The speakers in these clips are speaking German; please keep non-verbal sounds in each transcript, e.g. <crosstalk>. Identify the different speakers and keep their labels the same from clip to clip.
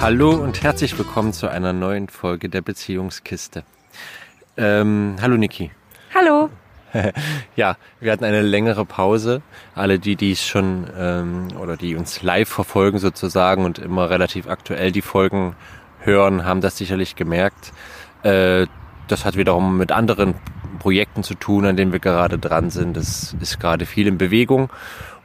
Speaker 1: Hallo und herzlich willkommen zu einer neuen Folge der Beziehungskiste. Ähm, hallo Niki.
Speaker 2: Hallo. <laughs>
Speaker 1: ja, wir hatten eine längere Pause. Alle, die dies schon ähm, oder die uns live verfolgen sozusagen und immer relativ aktuell die Folgen hören, haben das sicherlich gemerkt. Äh, das hat wiederum mit anderen Projekten zu tun, an denen wir gerade dran sind. Es ist gerade viel in Bewegung.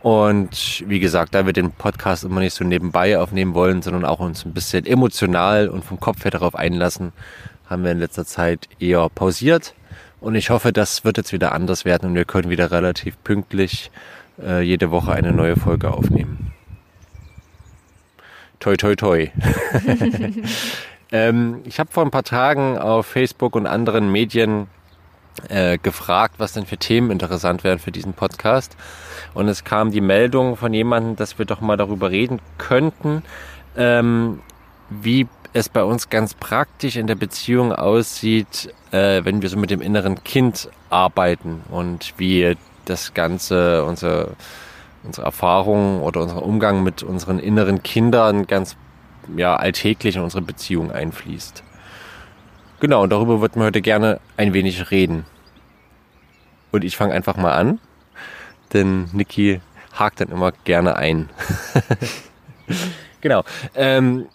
Speaker 1: Und wie gesagt, da wir den Podcast immer nicht so nebenbei aufnehmen wollen, sondern auch uns ein bisschen emotional und vom Kopf her darauf einlassen, haben wir in letzter Zeit eher pausiert. Und ich hoffe, das wird jetzt wieder anders werden und wir können wieder relativ pünktlich äh, jede Woche eine neue Folge aufnehmen. Toi, toi, toi. <laughs> <laughs> ähm, ich habe vor ein paar Tagen auf Facebook und anderen Medien äh, gefragt, was denn für Themen interessant wären für diesen Podcast. Und es kam die Meldung von jemandem, dass wir doch mal darüber reden könnten, ähm, wie es bei uns ganz praktisch in der Beziehung aussieht, äh, wenn wir so mit dem inneren Kind arbeiten und wie das Ganze, unsere, unsere Erfahrungen oder unser Umgang mit unseren inneren Kindern ganz ja, alltäglich in unsere Beziehung einfließt. Genau, und darüber würden wir heute gerne ein wenig reden. Und ich fange einfach mal an, denn Niki hakt dann immer gerne ein. <laughs> genau. Ähm,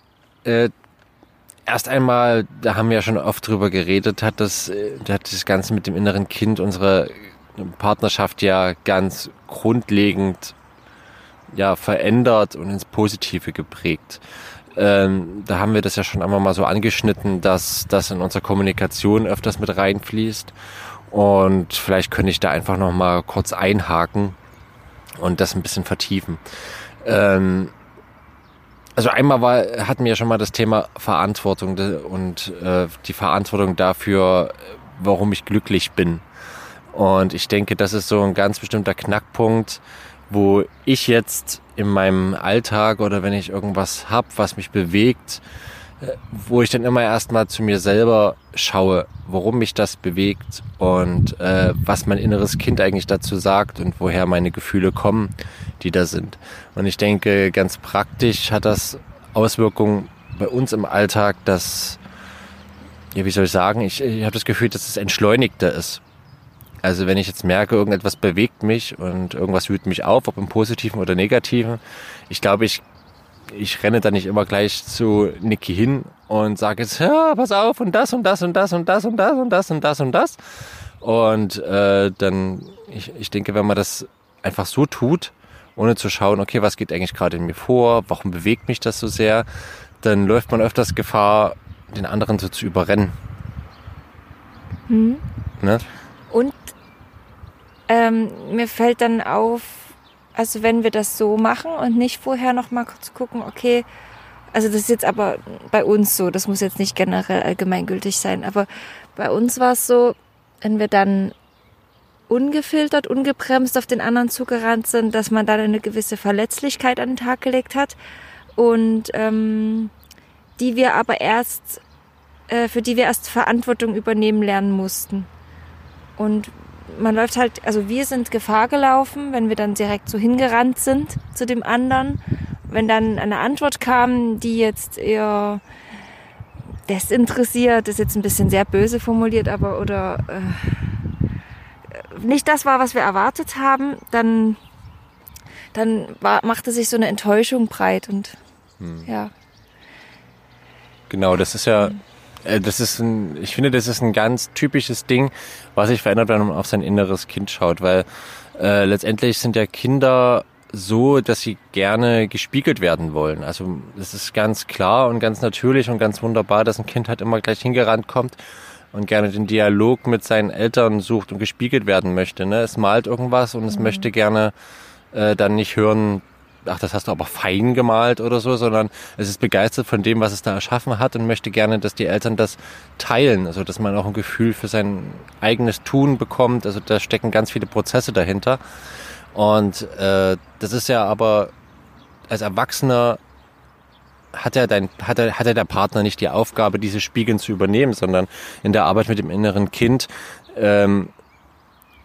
Speaker 1: äh, erst einmal, da haben wir ja schon oft drüber geredet, hat das, äh, hat das Ganze mit dem inneren Kind unsere Partnerschaft ja ganz grundlegend ja verändert und ins Positive geprägt. Ähm, da haben wir das ja schon einmal mal so angeschnitten, dass das in unserer Kommunikation öfters mit reinfließt. Und vielleicht könnte ich da einfach noch mal kurz einhaken und das ein bisschen vertiefen. Ähm, also einmal war, hatten wir ja schon mal das Thema Verantwortung und äh, die Verantwortung dafür, warum ich glücklich bin. Und ich denke, das ist so ein ganz bestimmter Knackpunkt, wo ich jetzt in meinem Alltag oder wenn ich irgendwas hab, was mich bewegt, äh, wo ich dann immer erstmal zu mir selber schaue, warum mich das bewegt und äh, was mein inneres Kind eigentlich dazu sagt und woher meine Gefühle kommen, die da sind. Und ich denke, ganz praktisch hat das Auswirkungen bei uns im Alltag, dass, ja, wie soll ich sagen, ich, ich habe das Gefühl, dass es entschleunigter ist. Also wenn ich jetzt merke, irgendetwas bewegt mich und irgendwas wühlt mich auf, ob im positiven oder negativen, ich glaube, ich, ich renne da nicht immer gleich zu Niki hin und sage jetzt, ja, pass auf und das und das und das und das und das und das und das und das. Und äh, dann, ich, ich denke, wenn man das einfach so tut, ohne zu schauen, okay, was geht eigentlich gerade in mir vor, warum bewegt mich das so sehr, dann läuft man öfters Gefahr, den anderen so zu überrennen.
Speaker 2: Mhm. Ne? Und ähm, mir fällt dann auf, also wenn wir das so machen und nicht vorher noch mal kurz gucken, okay, also das ist jetzt aber bei uns so, das muss jetzt nicht generell allgemeingültig sein, aber bei uns war es so, wenn wir dann ungefiltert, ungebremst auf den anderen zugerannt sind, dass man dann eine gewisse Verletzlichkeit an den Tag gelegt hat und ähm, die wir aber erst, äh, für die wir erst Verantwortung übernehmen lernen mussten. Und man läuft halt, also wir sind Gefahr gelaufen, wenn wir dann direkt so hingerannt sind zu dem anderen. Wenn dann eine Antwort kam, die jetzt eher desinteressiert, ist jetzt ein bisschen sehr böse formuliert, aber oder äh, nicht das war, was wir erwartet haben, dann, dann war, machte sich so eine Enttäuschung breit und hm. ja.
Speaker 1: Genau, das ist ja. Äh, das ist ein, ich finde, das ist ein ganz typisches Ding, was sich verändert, wenn man auf sein inneres Kind schaut, weil äh, letztendlich sind ja Kinder so, dass sie gerne gespiegelt werden wollen. Also es ist ganz klar und ganz natürlich und ganz wunderbar, dass ein Kind halt immer gleich hingerannt kommt und gerne den Dialog mit seinen Eltern sucht und gespiegelt werden möchte. Ne? Es malt irgendwas und es mhm. möchte gerne äh, dann nicht hören, ach, das hast du aber fein gemalt oder so, sondern es ist begeistert von dem, was es da erschaffen hat und möchte gerne, dass die Eltern das teilen, also dass man auch ein Gefühl für sein eigenes Tun bekommt. Also da stecken ganz viele Prozesse dahinter. Und äh, das ist ja aber als Erwachsener hat er, dein, hat, er, hat er der Partner nicht die Aufgabe, diese Spiegeln zu übernehmen, sondern in der Arbeit mit dem inneren Kind ähm,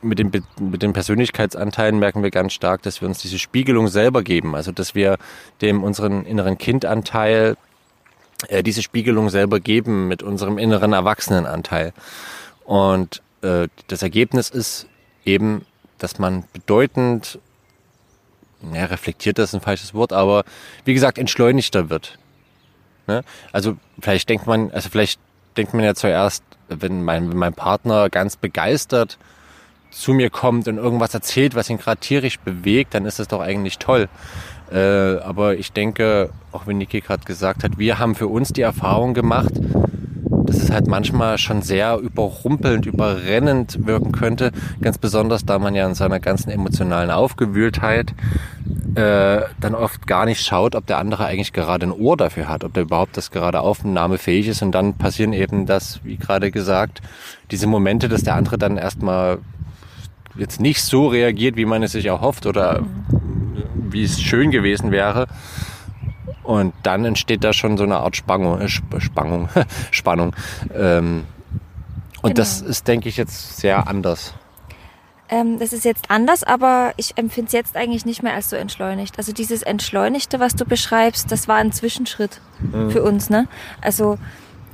Speaker 1: mit den, mit den Persönlichkeitsanteilen merken wir ganz stark, dass wir uns diese Spiegelung selber geben. Also, dass wir dem unseren inneren Kindanteil äh, diese Spiegelung selber geben mit unserem inneren Erwachsenenanteil. Und äh, das Ergebnis ist eben, dass man bedeutend, ja, reflektiert das ist ein falsches Wort, aber wie gesagt, entschleunigter wird. Ne? Also vielleicht denkt man, also vielleicht denkt man ja zuerst, wenn mein, wenn mein Partner ganz begeistert zu mir kommt und irgendwas erzählt, was ihn gerade tierisch bewegt, dann ist das doch eigentlich toll. Äh, aber ich denke, auch wenn Niki gerade gesagt hat, wir haben für uns die Erfahrung gemacht, dass es halt manchmal schon sehr überrumpelnd, überrennend wirken könnte. Ganz besonders, da man ja in seiner ganzen emotionalen Aufgewühltheit äh, dann oft gar nicht schaut, ob der andere eigentlich gerade ein Ohr dafür hat, ob der überhaupt das gerade aufnahmefähig ist. Und dann passieren eben das, wie gerade gesagt, diese Momente, dass der andere dann erstmal jetzt nicht so reagiert, wie man es sich erhofft oder wie es schön gewesen wäre. Und dann entsteht da schon so eine Art Spangung, äh, Spangung, <laughs> Spannung. Ähm, und genau. das ist, denke ich, jetzt sehr anders.
Speaker 2: Ähm, das ist jetzt anders, aber ich empfinde es jetzt eigentlich nicht mehr als so entschleunigt. Also dieses Entschleunigte, was du beschreibst, das war ein Zwischenschritt mhm. für uns. Ne? Also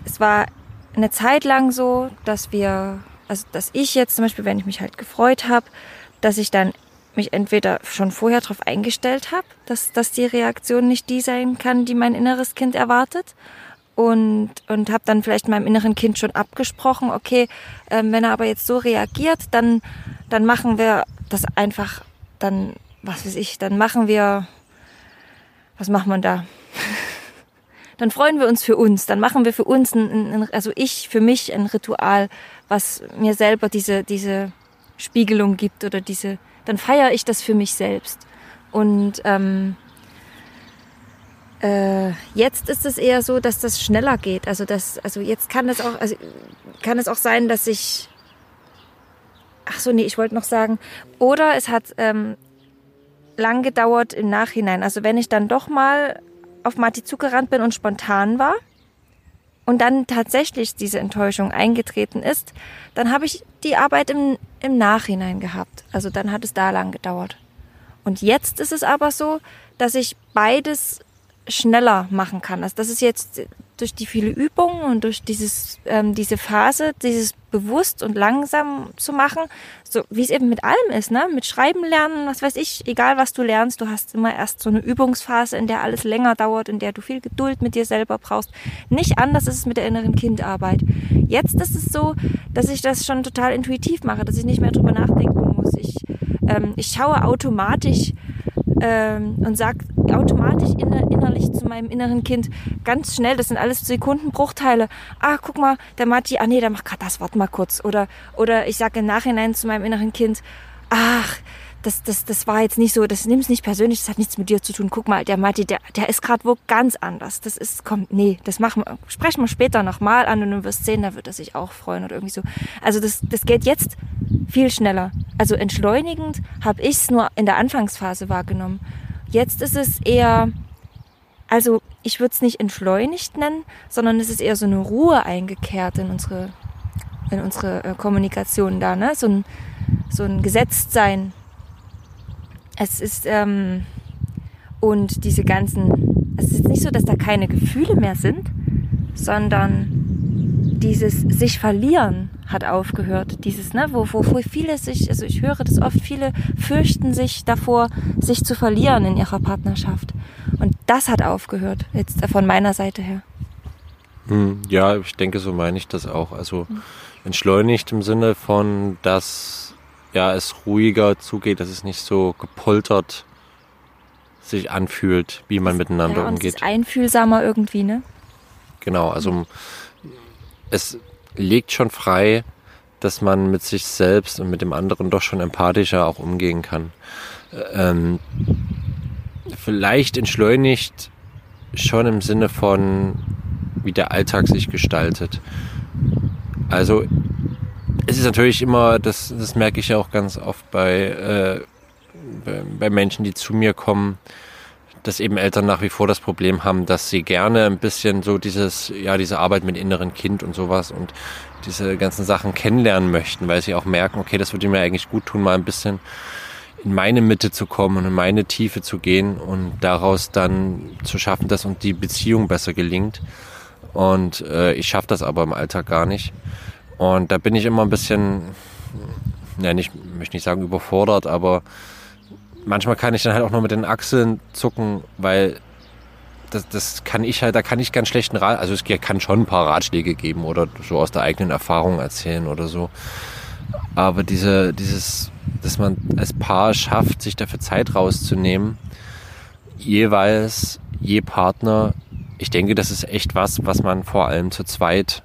Speaker 2: es war eine Zeit lang so, dass wir, also dass ich jetzt zum Beispiel, wenn ich mich halt gefreut habe, dass ich dann mich entweder schon vorher darauf eingestellt habe, dass, dass die Reaktion nicht die sein kann, die mein inneres Kind erwartet. Und, und habe dann vielleicht meinem inneren Kind schon abgesprochen, okay, ähm, wenn er aber jetzt so reagiert, dann, dann machen wir das einfach, dann, was weiß ich, dann machen wir, was macht man da? <laughs> dann freuen wir uns für uns, dann machen wir für uns, ein, ein, also ich für mich ein Ritual, was mir selber diese, diese Spiegelung gibt oder diese, dann feiere ich das für mich selbst. Und ähm, äh, jetzt ist es eher so, dass das schneller geht. Also das, also jetzt kann es auch, also kann es auch sein, dass ich Ach so, nee, ich wollte noch sagen, oder es hat ähm, lang gedauert im Nachhinein. Also wenn ich dann doch mal auf Marti zugerannt bin und spontan war und dann tatsächlich diese Enttäuschung eingetreten ist, dann habe ich die Arbeit im, im Nachhinein gehabt. Also dann hat es da lang gedauert. Und jetzt ist es aber so, dass ich beides schneller machen kann. Also das ist jetzt durch die viele Übungen und durch dieses, ähm, diese Phase, dieses bewusst und langsam zu machen, so wie es eben mit allem ist, ne? Mit Schreiben lernen, was weiß ich, egal was du lernst, du hast immer erst so eine Übungsphase, in der alles länger dauert, in der du viel Geduld mit dir selber brauchst. Nicht anders ist es mit der inneren Kindarbeit. Jetzt ist es so, dass ich das schon total intuitiv mache, dass ich nicht mehr drüber nachdenken muss. Ich, ähm, ich schaue automatisch ähm, und sage automatisch inner, innerlich zu meinem inneren Kind ganz schnell, das sind alles Sekundenbruchteile, ah, guck mal, der Matti, ah nee, der macht gerade das, warte mal kurz. Oder, oder ich sage im Nachhinein zu meinem inneren Kind, ach, das, das, das war jetzt nicht so, das nimm es nicht persönlich, das hat nichts mit dir zu tun. Guck mal, der Matti, der, der ist gerade wo ganz anders. Das ist, kommt, nee, das machen wir, sprechen wir später nochmal an und du wirst sehen, da wird er sich auch freuen oder irgendwie so. Also das, das geht jetzt viel schneller. Also entschleunigend habe ich es nur in der Anfangsphase wahrgenommen. Jetzt ist es eher, also ich würde es nicht entschleunigt nennen, sondern es ist eher so eine Ruhe eingekehrt in unsere, in unsere äh, Kommunikation da, ne? So ein, so ein Gesetztsein. Es ist, ähm, und diese ganzen, es ist nicht so, dass da keine Gefühle mehr sind, sondern dieses sich verlieren hat aufgehört. Dieses, ne, wo, wo, wo viele sich, also ich höre das oft, viele fürchten sich davor, sich zu verlieren in ihrer Partnerschaft. Und das hat aufgehört, jetzt von meiner Seite her.
Speaker 1: Hm, ja, ich denke, so meine ich das auch. Also entschleunigt im Sinne von, dass ja, es ruhiger zugeht, dass es nicht so gepoltert sich anfühlt, wie man miteinander
Speaker 2: ja, und
Speaker 1: umgeht.
Speaker 2: Es ist einfühlsamer irgendwie, ne?
Speaker 1: Genau, also es legt schon frei, dass man mit sich selbst und mit dem anderen doch schon empathischer auch umgehen kann. Ähm, vielleicht entschleunigt schon im Sinne von, wie der Alltag sich gestaltet. Also es ist natürlich immer, das, das merke ich ja auch ganz oft bei, äh, bei, bei Menschen, die zu mir kommen, dass eben Eltern nach wie vor das Problem haben, dass sie gerne ein bisschen so dieses, ja, diese Arbeit mit inneren Kind und sowas und diese ganzen Sachen kennenlernen möchten, weil sie auch merken, okay, das würde mir eigentlich gut tun, mal ein bisschen in meine Mitte zu kommen und in meine Tiefe zu gehen und daraus dann zu schaffen, dass uns die Beziehung besser gelingt. Und äh, ich schaffe das aber im Alltag gar nicht. Und da bin ich immer ein bisschen, ja, nicht, möchte nicht sagen überfordert, aber manchmal kann ich dann halt auch nur mit den Achseln zucken, weil das, das kann ich halt, da kann ich ganz schlechten Rat, also es kann schon ein paar Ratschläge geben oder so aus der eigenen Erfahrung erzählen oder so. Aber diese, dieses, dass man als Paar schafft, sich dafür Zeit rauszunehmen, jeweils, je Partner, ich denke, das ist echt was, was man vor allem zu zweit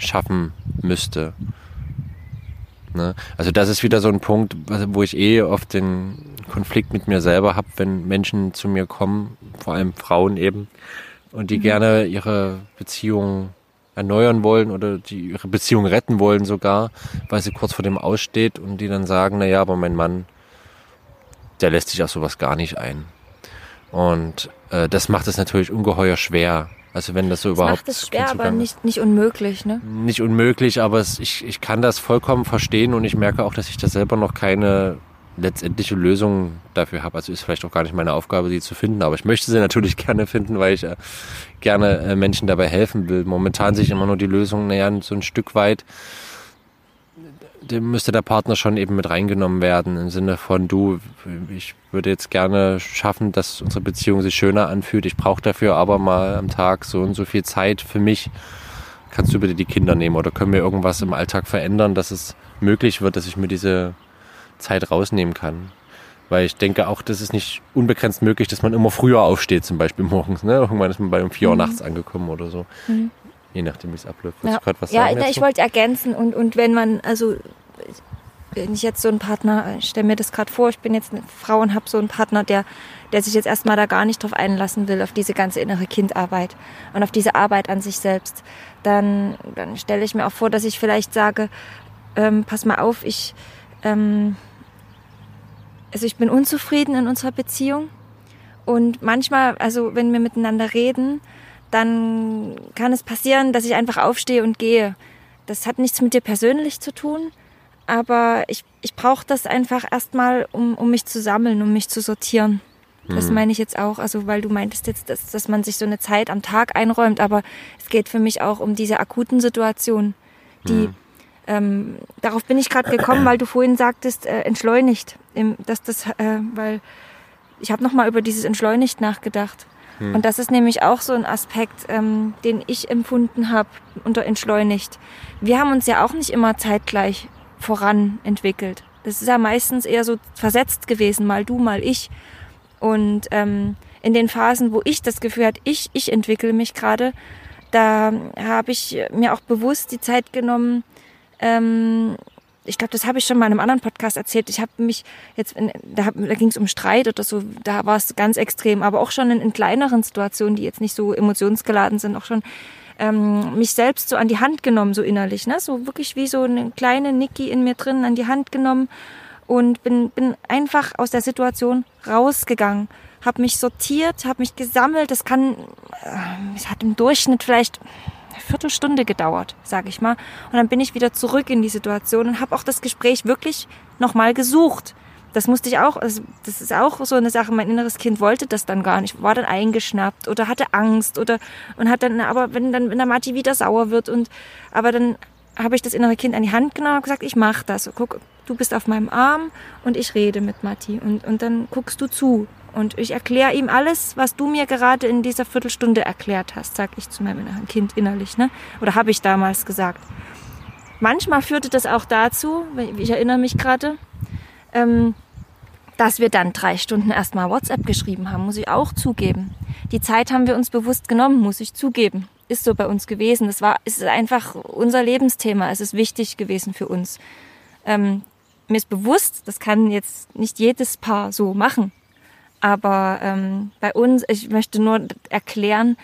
Speaker 1: schaffen müsste. Ne? Also das ist wieder so ein Punkt, wo ich eh oft den Konflikt mit mir selber habe, wenn Menschen zu mir kommen, vor allem Frauen eben, und die mhm. gerne ihre Beziehung erneuern wollen oder die ihre Beziehung retten wollen sogar, weil sie kurz vor dem aussteht und die dann sagen, na ja, aber mein Mann, der lässt sich auf sowas gar nicht ein. Und äh, das macht es natürlich ungeheuer schwer. Also wenn das so das überhaupt.
Speaker 2: Macht es schwer, aber nicht, nicht unmöglich, ne?
Speaker 1: Nicht unmöglich, aber es, ich, ich kann das vollkommen verstehen und ich merke auch, dass ich da selber noch keine letztendliche Lösung dafür habe. Also ist vielleicht auch gar nicht meine Aufgabe, sie zu finden, aber ich möchte sie natürlich <laughs> gerne finden, weil ich äh, gerne äh, Menschen dabei helfen will. Momentan sehe ich immer nur die Lösung, naja, so ein Stück weit müsste der Partner schon eben mit reingenommen werden im Sinne von du, ich würde jetzt gerne schaffen, dass unsere Beziehung sich schöner anfühlt. Ich brauche dafür aber mal am Tag so und so viel Zeit für mich. Kannst du bitte die Kinder nehmen oder können wir irgendwas im Alltag verändern, dass es möglich wird, dass ich mir diese Zeit rausnehmen kann. Weil ich denke auch, das ist nicht unbegrenzt möglich, dass man immer früher aufsteht, zum Beispiel morgens. Ne? Irgendwann ist man bei um vier Uhr mhm. nachts angekommen oder so. Mhm. Je nachdem, wie es abläuft.
Speaker 2: Ja, ja na, ich wollte ergänzen und, und wenn man, also wenn ich jetzt so einen Partner, ich stelle mir das gerade vor, ich bin jetzt eine Frau und habe so einen Partner, der, der sich jetzt erstmal da gar nicht drauf einlassen will, auf diese ganze innere Kindarbeit und auf diese Arbeit an sich selbst, dann, dann stelle ich mir auch vor, dass ich vielleicht sage, ähm, pass mal auf, ich, ähm, also ich bin unzufrieden in unserer Beziehung und manchmal, also wenn wir miteinander reden, dann kann es passieren, dass ich einfach aufstehe und gehe. Das hat nichts mit dir persönlich zu tun, aber ich, ich brauche das einfach erstmal, um, um mich zu sammeln, um mich zu sortieren. Das mhm. meine ich jetzt auch, also weil du meintest jetzt, dass, dass man sich so eine Zeit am Tag einräumt, aber es geht für mich auch um diese akuten Situationen, die, mhm. ähm, darauf bin ich gerade gekommen, weil du vorhin sagtest, äh, entschleunigt, dass das, äh, weil ich habe nochmal über dieses entschleunigt nachgedacht. Mhm. Und das ist nämlich auch so ein Aspekt, ähm, den ich empfunden habe unter entschleunigt. Wir haben uns ja auch nicht immer zeitgleich voran entwickelt. Das ist ja meistens eher so versetzt gewesen, mal du, mal ich. Und ähm, in den Phasen, wo ich das Gefühl hatte, ich, ich entwickle mich gerade, da habe ich mir auch bewusst die Zeit genommen, ähm, ich glaube, das habe ich schon mal in einem anderen Podcast erzählt. Ich habe mich jetzt, in, da, da ging es um Streit oder so, da war es ganz extrem, aber auch schon in, in kleineren Situationen, die jetzt nicht so emotionsgeladen sind, auch schon ähm, mich selbst so an die Hand genommen, so innerlich, ne? So wirklich wie so eine kleine Niki in mir drin an die Hand genommen und bin, bin einfach aus der Situation rausgegangen, habe mich sortiert, habe mich gesammelt. Das kann, äh, es hat im Durchschnitt vielleicht Viertelstunde gedauert, sage ich mal. Und dann bin ich wieder zurück in die Situation und habe auch das Gespräch wirklich nochmal gesucht das musste ich auch, also das ist auch so eine Sache, mein inneres Kind wollte das dann gar nicht, war dann eingeschnappt oder hatte Angst oder und hat dann, aber wenn dann, wenn der Matti wieder sauer wird und, aber dann habe ich das innere Kind an die Hand genommen und gesagt, ich mach das. Guck, du bist auf meinem Arm und ich rede mit Matti und, und dann guckst du zu. Und ich erkläre ihm alles, was du mir gerade in dieser Viertelstunde erklärt hast, sag ich zu meinem Kind innerlich, ne? Oder habe ich damals gesagt. Manchmal führte das auch dazu, ich erinnere mich gerade, ähm, dass wir dann drei Stunden erstmal WhatsApp geschrieben haben, muss ich auch zugeben. Die Zeit haben wir uns bewusst genommen, muss ich zugeben. Ist so bei uns gewesen. Das war, ist einfach unser Lebensthema. Es ist wichtig gewesen für uns. Ähm, mir ist bewusst, das kann jetzt nicht jedes Paar so machen. Aber ähm, bei uns, ich möchte nur erklären,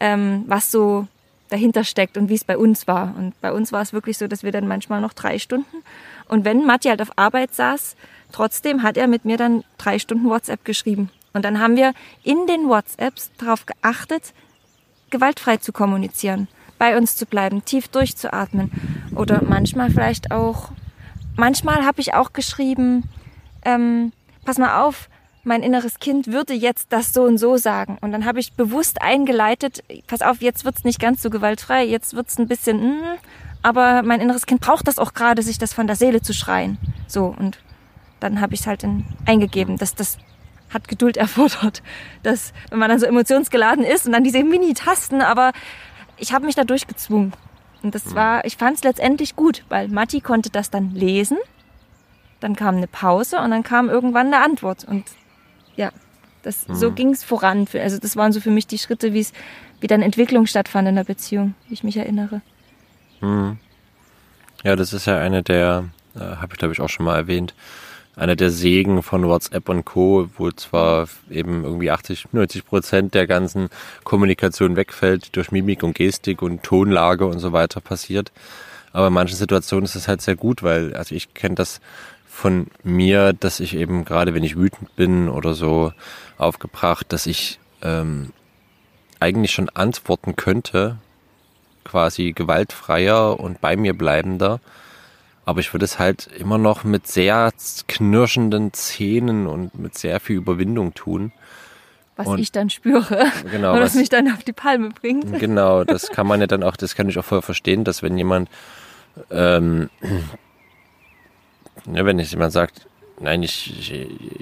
Speaker 2: ähm, was so dahinter steckt und wie es bei uns war. Und bei uns war es wirklich so, dass wir dann manchmal noch drei Stunden und wenn Matti halt auf Arbeit saß, trotzdem hat er mit mir dann drei Stunden WhatsApp geschrieben. Und dann haben wir in den WhatsApps darauf geachtet, gewaltfrei zu kommunizieren, bei uns zu bleiben, tief durchzuatmen. Oder manchmal vielleicht auch, manchmal habe ich auch geschrieben, ähm, pass mal auf, mein inneres Kind würde jetzt das so und so sagen. Und dann habe ich bewusst eingeleitet, pass auf, jetzt wird's nicht ganz so gewaltfrei, jetzt wird's ein bisschen, mm, aber mein inneres Kind braucht das auch gerade, sich das von der Seele zu schreien. So, und dann habe ich es halt in, eingegeben, dass das hat Geduld <laughs> erfordert, dass wenn man dann so emotionsgeladen ist und dann diese Mini-Tasten, aber ich habe mich da durchgezwungen. Und das mhm. war, ich fand es letztendlich gut, weil Matti konnte das dann lesen, dann kam eine Pause und dann kam irgendwann eine Antwort. Und ja, das, mhm. so ging es voran. Also das waren so für mich die Schritte, wie es, wie dann Entwicklung stattfand in der Beziehung, wie ich mich erinnere.
Speaker 1: Mhm. Ja, das ist ja eine der, äh, habe ich glaube ich auch schon mal erwähnt, einer der Segen von WhatsApp und Co., wo zwar eben irgendwie 80, 90 Prozent der ganzen Kommunikation wegfällt, durch Mimik und Gestik und Tonlage und so weiter passiert. Aber in manchen Situationen ist es halt sehr gut, weil, also ich kenne das von mir, dass ich eben gerade, wenn ich wütend bin oder so aufgebracht, dass ich ähm, eigentlich schon antworten könnte, quasi gewaltfreier und bei mir bleibender. Aber ich würde es halt immer noch mit sehr knirschenden Zähnen und mit sehr viel Überwindung tun.
Speaker 2: Was und ich dann spüre. <laughs> Genau. Oder was mich dann auf die Palme bringt.
Speaker 1: Genau, das kann man ja dann auch, das kann ich auch voll verstehen, dass wenn jemand ähm, Ne, wenn jetzt jemand sagt, nein, ich,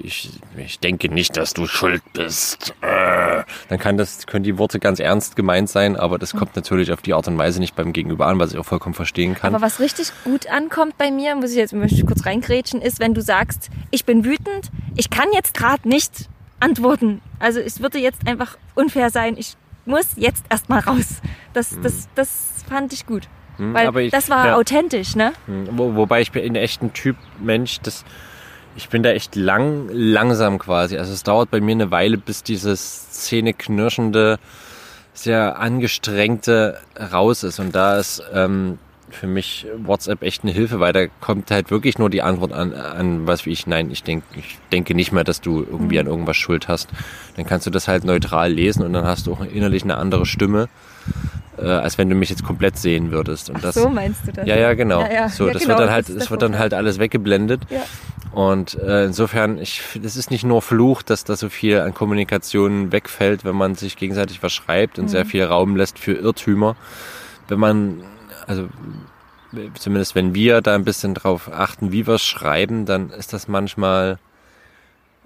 Speaker 1: ich, ich denke nicht, dass du schuld bist, äh, dann kann das, können die Worte ganz ernst gemeint sein, aber das kommt natürlich auf die Art und Weise nicht beim Gegenüber an, was ich auch vollkommen verstehen kann.
Speaker 2: Aber was richtig gut ankommt bei mir, muss ich jetzt möchte ich kurz reingrätschen, ist, wenn du sagst, ich bin wütend, ich kann jetzt gerade nicht antworten. Also es würde jetzt einfach unfair sein, ich muss jetzt erstmal raus. Das, das, hm. das fand ich gut. Hm, Weil ich, das war ja, authentisch, ne?
Speaker 1: Hm, wo, wobei ich bin ein echter Typ Mensch, das, ich bin da echt lang, langsam quasi. Also es dauert bei mir eine Weile, bis dieses zähneknirschende, sehr angestrengte raus ist. Und da ist ähm, für mich WhatsApp echt eine Hilfe, weil da kommt halt wirklich nur die Antwort an, an was wie ich, nein, ich denke, ich denke nicht mehr, dass du irgendwie mhm. an irgendwas Schuld hast. Dann kannst du das halt neutral lesen und dann hast du auch innerlich eine andere Stimme äh, als wenn du mich jetzt komplett sehen würdest. Und
Speaker 2: das, so meinst du das?
Speaker 1: Ja, ja, genau. Ja, ja. So, ja, das genau, wird dann halt, das, das wird dann halt alles weggeblendet. Ja. Und äh, insofern, ich, es ist nicht nur Fluch, dass da so viel an Kommunikation wegfällt, wenn man sich gegenseitig verschreibt und mhm. sehr viel Raum lässt für Irrtümer. Wenn man, also zumindest wenn wir da ein bisschen drauf achten, wie wir schreiben, dann ist das manchmal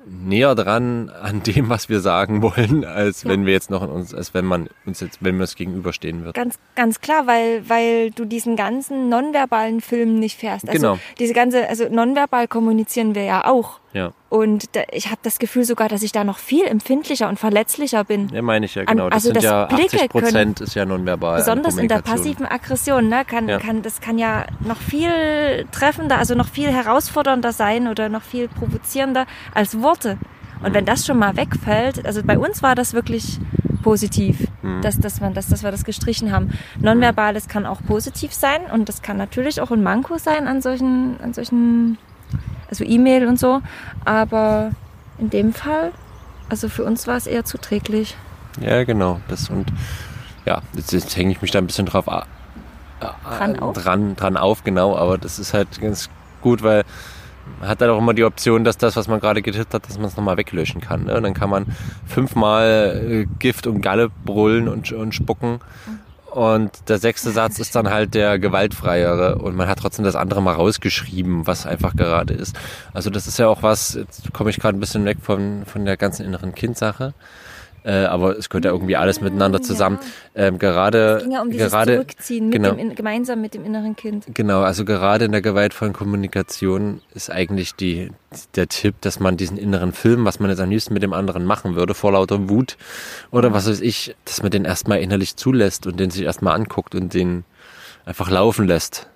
Speaker 1: näher dran an dem, was wir sagen wollen, als ja. wenn wir jetzt noch in uns, als wenn man uns jetzt, wenn wir es gegenüberstehen wird.
Speaker 2: Ganz, ganz klar, weil, weil du diesen ganzen nonverbalen Film nicht fährst. Also genau. diese ganze, also nonverbal kommunizieren wir ja auch. Ja. Und da, ich habe das Gefühl sogar, dass ich da noch viel empfindlicher und verletzlicher bin.
Speaker 1: Ja, meine ich ja, genau. An, also das sind das ja 80 Prozent ist ja nonverbal.
Speaker 2: Besonders in der passiven Aggression, ne, kann, ja. kann, das kann ja noch viel treffender, also noch viel herausfordernder sein oder noch viel provozierender als Worte. Und mhm. wenn das schon mal wegfällt, also bei uns war das wirklich positiv, mhm. dass, dass, man, dass, dass wir das gestrichen haben. Nonverbales kann auch positiv sein und das kann natürlich auch ein Manko sein an solchen, an solchen also E-Mail und so. Aber in dem Fall, also für uns war es eher zuträglich.
Speaker 1: Ja, genau. Das und ja, jetzt, jetzt hänge ich mich da ein bisschen drauf äh,
Speaker 2: dran, auf.
Speaker 1: Dran, dran auf, genau. Aber das ist halt ganz gut, weil man hat dann auch immer die Option, dass das, was man gerade getippt hat, dass man es nochmal weglöschen kann. Ne? Und dann kann man fünfmal äh, Gift und Galle brüllen und, und spucken. Mhm. Und der sechste Satz ist dann halt der gewaltfreiere und man hat trotzdem das andere mal rausgeschrieben, was einfach gerade ist. Also das ist ja auch was, jetzt komme ich gerade ein bisschen weg von, von der ganzen inneren Kindsache. Äh, aber es gehört ja irgendwie alles miteinander zusammen. Ja. Ähm, gerade, es ging ja um gerade,
Speaker 2: Zurückziehen mit genau, dem, gemeinsam mit dem inneren Kind.
Speaker 1: Genau, also gerade in der gewaltvollen Kommunikation ist eigentlich die, der Tipp, dass man diesen inneren Film, was man jetzt am liebsten mit dem anderen machen würde, vor lauter Wut oder was weiß ich, dass man den erstmal innerlich zulässt und den sich erstmal anguckt und den einfach laufen lässt.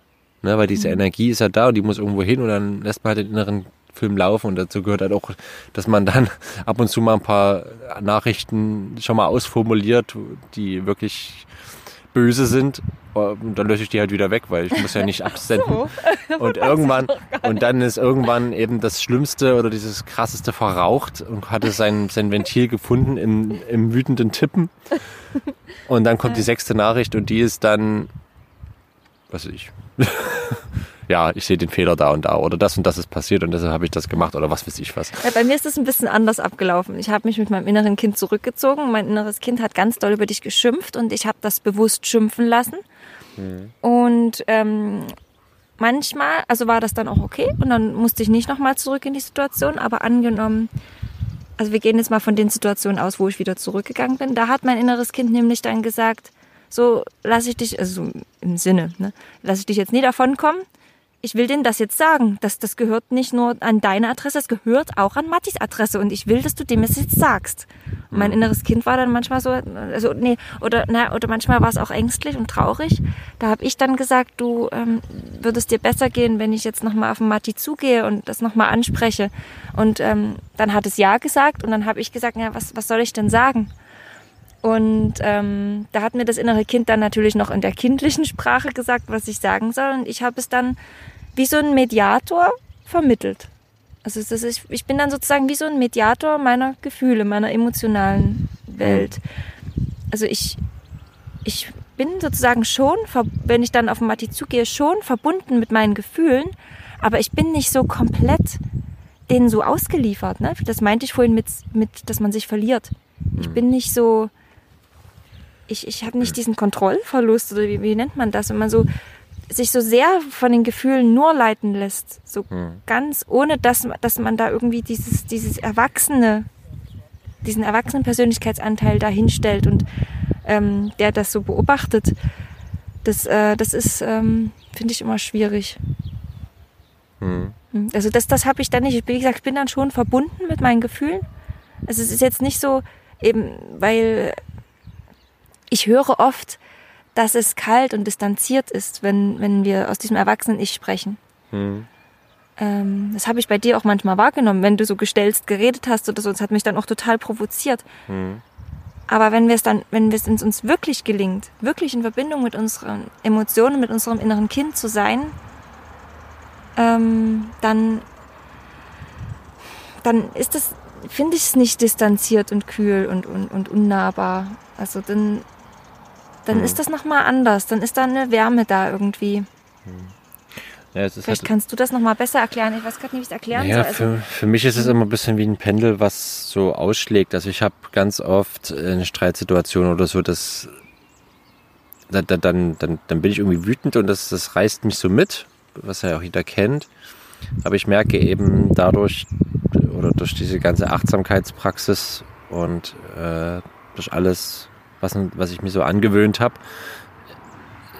Speaker 1: Ne, weil diese mhm. Energie ist ja da und die muss irgendwo hin und dann lässt man halt den inneren Film laufen und dazu gehört halt auch, dass man dann <laughs> ab und zu mal ein paar Nachrichten schon mal ausformuliert, die wirklich böse sind und dann lösche ich die halt wieder weg, weil ich muss ja nicht <laughs> absenden. So. <laughs> Und irgendwann und dann ist irgendwann eben das Schlimmste oder dieses krasseste verraucht und hatte sein, sein Ventil gefunden im, im wütenden Tippen. Und dann kommt die sechste Nachricht und die ist dann, was weiß ich, ja, ich sehe den Fehler da und da oder das und das ist passiert und deshalb habe ich das gemacht oder was weiß ich was.
Speaker 2: Ja, bei mir ist es ein bisschen anders abgelaufen. Ich habe mich mit meinem inneren Kind zurückgezogen. Mein inneres Kind hat ganz doll über dich geschimpft und ich habe das bewusst schimpfen lassen. Mhm. Und ähm, manchmal, also war das dann auch okay und dann musste ich nicht nochmal zurück in die Situation, aber angenommen, also wir gehen jetzt mal von den Situationen aus, wo ich wieder zurückgegangen bin, da hat mein inneres Kind nämlich dann gesagt, so lasse ich dich, also im Sinne, ne, lasse ich dich jetzt nie davon kommen, ich will denen das jetzt sagen. Das, das gehört nicht nur an deine Adresse, es gehört auch an Mattis Adresse. Und ich will, dass du dem es jetzt sagst. Und mein mhm. inneres Kind war dann manchmal so, also nee, oder, na, oder manchmal war es auch ängstlich und traurig. Da habe ich dann gesagt, du ähm, würdest dir besser gehen, wenn ich jetzt nochmal auf den Matti zugehe und das nochmal anspreche. Und ähm, dann hat es ja gesagt und dann habe ich gesagt, ja, was, was soll ich denn sagen? Und ähm, da hat mir das innere Kind dann natürlich noch in der kindlichen Sprache gesagt, was ich sagen soll. Und ich habe es dann wie so ein Mediator vermittelt. Also das ist, ich bin dann sozusagen wie so ein Mediator meiner Gefühle, meiner emotionalen Welt. Also ich, ich bin sozusagen schon, wenn ich dann auf den Matti zugehe, schon verbunden mit meinen Gefühlen, aber ich bin nicht so komplett denen so ausgeliefert. Ne? Das meinte ich vorhin mit, mit dass man sich verliert. Ich bin nicht so, ich, ich habe nicht diesen Kontrollverlust oder wie, wie nennt man das, wenn man so sich so sehr von den Gefühlen nur leiten lässt, so hm. ganz ohne dass, dass man da irgendwie dieses, dieses Erwachsene, diesen erwachsenen Persönlichkeitsanteil da hinstellt und ähm, der das so beobachtet, das, äh, das ist, ähm, finde ich immer schwierig. Hm. hm. Also das, das habe ich dann nicht. Wie gesagt, ich bin dann schon verbunden mit meinen Gefühlen. Also es ist jetzt nicht so, eben, weil ich höre oft, dass es kalt und distanziert ist, wenn, wenn wir aus diesem Erwachsenen-Ich sprechen. Hm. Ähm, das habe ich bei dir auch manchmal wahrgenommen, wenn du so gestellst geredet hast oder so. Das hat mich dann auch total provoziert. Hm. Aber wenn wir es dann, wenn es uns wirklich gelingt, wirklich in Verbindung mit unseren Emotionen, mit unserem inneren Kind zu sein, ähm, dann, dann ist das, finde ich es nicht distanziert und kühl und, und, und unnahbar. Also dann dann mhm. ist das nochmal anders. Dann ist da eine Wärme da irgendwie. Ja, Vielleicht halt, kannst du das nochmal besser erklären. Ich weiß gerade nicht, wie ich es erklären
Speaker 1: ja,
Speaker 2: soll.
Speaker 1: Für, also für mich ist es immer ein bisschen wie ein Pendel, was so ausschlägt. Also ich habe ganz oft eine Streitsituation oder so, dass dann, dann, dann, dann bin ich irgendwie wütend und das, das reißt mich so mit, was ja auch jeder kennt. Aber ich merke eben dadurch oder durch diese ganze Achtsamkeitspraxis und äh, durch alles, was, was ich mir so angewöhnt habe,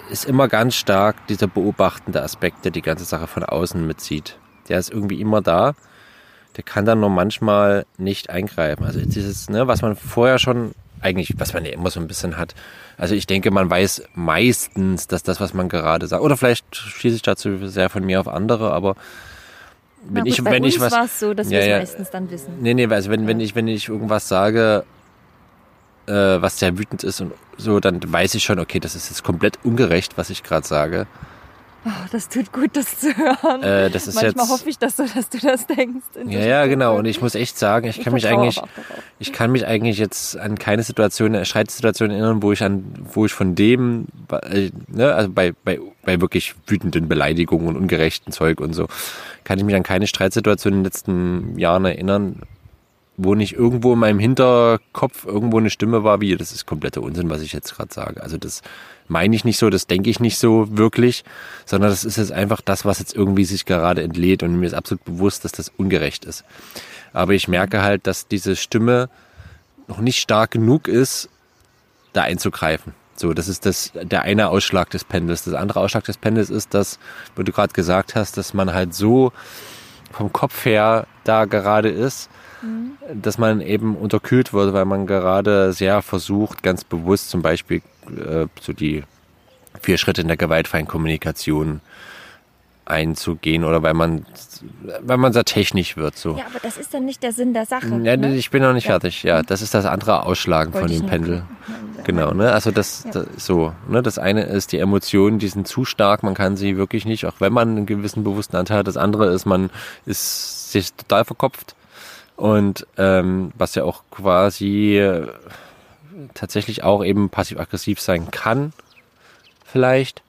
Speaker 1: ist immer ganz stark dieser beobachtende Aspekt, der die ganze Sache von außen mitzieht. Der ist irgendwie immer da. Der kann dann nur manchmal nicht eingreifen. Also dieses, ne, was man vorher schon eigentlich, was man ja immer so ein bisschen hat. Also ich denke, man weiß meistens, dass das, was man gerade sagt, oder vielleicht schließe ich dazu sehr von mir auf andere, aber wenn
Speaker 2: gut,
Speaker 1: ich, wenn ich was,
Speaker 2: war es so, dass ja, wir es ja, meistens dann wissen.
Speaker 1: Nee, nee, also wenn, ja. wenn ich, wenn ich irgendwas sage, äh, was sehr wütend ist und so, dann weiß ich schon, okay, das ist jetzt komplett ungerecht, was ich gerade sage.
Speaker 2: Oh, das tut gut, das zu hören.
Speaker 1: Äh, das ist
Speaker 2: Manchmal
Speaker 1: jetzt,
Speaker 2: hoffe ich, dass du, dass du das denkst.
Speaker 1: Ja, ja, genau. Und ich muss echt sagen, ich, ich kann mich eigentlich, ich kann mich eigentlich jetzt an keine Situation, eine Streitsituation erinnern, wo ich an, wo ich von dem, äh, ne, also bei, bei, bei wirklich wütenden Beleidigungen und ungerechten Zeug und so, kann ich mich an keine Streitsituation in den letzten Jahren erinnern, wo nicht irgendwo in meinem Hinterkopf irgendwo eine Stimme war, wie, das ist kompletter Unsinn, was ich jetzt gerade sage. Also das meine ich nicht so, das denke ich nicht so wirklich, sondern das ist jetzt einfach das, was jetzt irgendwie sich gerade entlädt und mir ist absolut bewusst, dass das ungerecht ist. Aber ich merke halt, dass diese Stimme noch nicht stark genug ist, da einzugreifen. So, das ist das, der eine Ausschlag des Pendels. Das andere Ausschlag des Pendels ist, dass, wo du gerade gesagt hast, dass man halt so vom Kopf her da gerade ist, mhm. dass man eben unterkühlt wird, weil man gerade sehr versucht, ganz bewusst zum Beispiel äh, so die vier Schritte in der gewaltfreien Kommunikation einzugehen oder weil man weil man sehr technisch wird so.
Speaker 2: Ja, aber das ist dann nicht der Sinn der Sache.
Speaker 1: Ja, ne? Ich bin noch nicht ja. fertig. Ja, das ist das andere Ausschlagen Wollte von dem Pendel. Genau, ne? Also das, ja. das, so, ne? Das eine ist die Emotionen, die sind zu stark, man kann sie wirklich nicht, auch wenn man einen gewissen bewussten Anteil hat. Das andere ist, man ist sich total verkopft und ähm, was ja auch quasi äh, tatsächlich auch eben passiv-aggressiv sein kann, vielleicht.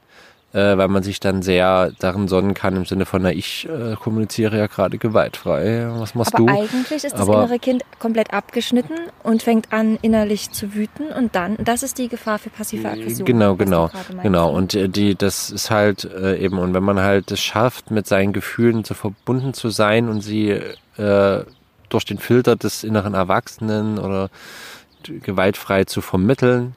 Speaker 1: äh, weil man sich dann sehr darin sonnen kann im Sinne von, na, ich äh, kommuniziere ja gerade gewaltfrei. Was machst
Speaker 2: Aber
Speaker 1: du?
Speaker 2: eigentlich ist das Aber innere Kind komplett abgeschnitten und fängt an, innerlich zu wüten und dann, das ist die Gefahr für passive Aggression.
Speaker 1: Genau, genau, genau. Und äh, die, das ist halt äh, eben, und wenn man halt es schafft, mit seinen Gefühlen zu verbunden zu sein und sie äh, durch den Filter des inneren Erwachsenen oder gewaltfrei zu vermitteln,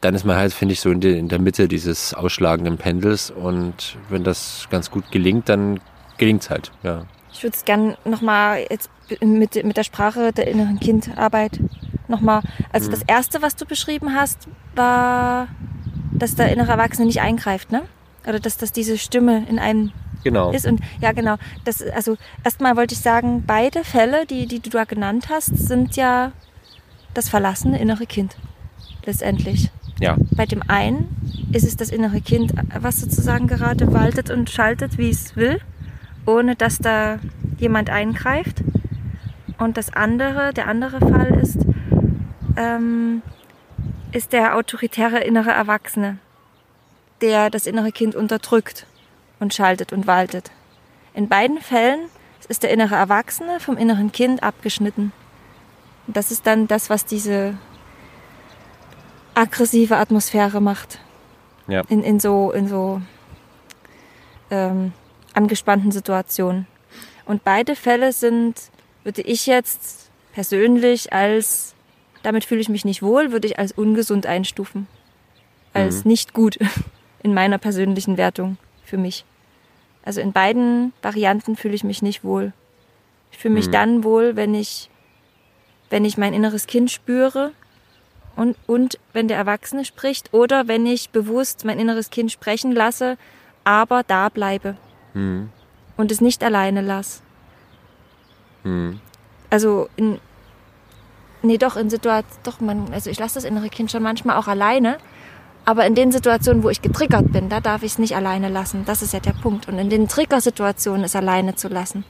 Speaker 1: dann ist man halt, finde ich, so in, de, in der Mitte dieses ausschlagenden Pendels. Und wenn das ganz gut gelingt, dann gelingt es halt, ja.
Speaker 2: Ich würde es gerne nochmal jetzt mit, mit der Sprache der inneren Kindarbeit nochmal. Also mhm. das erste, was du beschrieben hast, war, dass der innere Erwachsene nicht eingreift, ne? Oder dass, dass diese Stimme in einem
Speaker 1: genau.
Speaker 2: ist. Und ja, genau. Das, also erstmal wollte ich sagen, beide Fälle, die, die du da genannt hast, sind ja das verlassene innere Kind. Letztendlich.
Speaker 1: Ja.
Speaker 2: Bei dem einen ist es das innere Kind, was sozusagen gerade waltet und schaltet, wie es will, ohne dass da jemand eingreift. Und das andere, der andere Fall ist, ähm, ist der autoritäre innere Erwachsene, der das innere Kind unterdrückt und schaltet und waltet. In beiden Fällen ist der innere Erwachsene vom inneren Kind abgeschnitten. Und das ist dann das, was diese aggressive Atmosphäre macht.
Speaker 1: Ja.
Speaker 2: In, in so, in so ähm, angespannten Situationen. Und beide Fälle sind, würde ich jetzt persönlich als, damit fühle ich mich nicht wohl, würde ich als ungesund einstufen. Als mhm. nicht gut <laughs> in meiner persönlichen Wertung für mich. Also in beiden Varianten fühle ich mich nicht wohl. Ich fühle mich mhm. dann wohl, wenn ich, wenn ich mein inneres Kind spüre und, und wenn der Erwachsene spricht oder wenn ich bewusst mein inneres Kind sprechen lasse, aber da bleibe
Speaker 1: mhm.
Speaker 2: und es nicht alleine lasse.
Speaker 1: Mhm.
Speaker 2: Also in, nee, doch in Situationen, doch man, also ich lasse das innere Kind schon manchmal auch alleine, aber in den Situationen, wo ich getriggert bin, da darf ich es nicht alleine lassen. Das ist ja der Punkt. Und in den Triggersituationen es alleine zu lassen.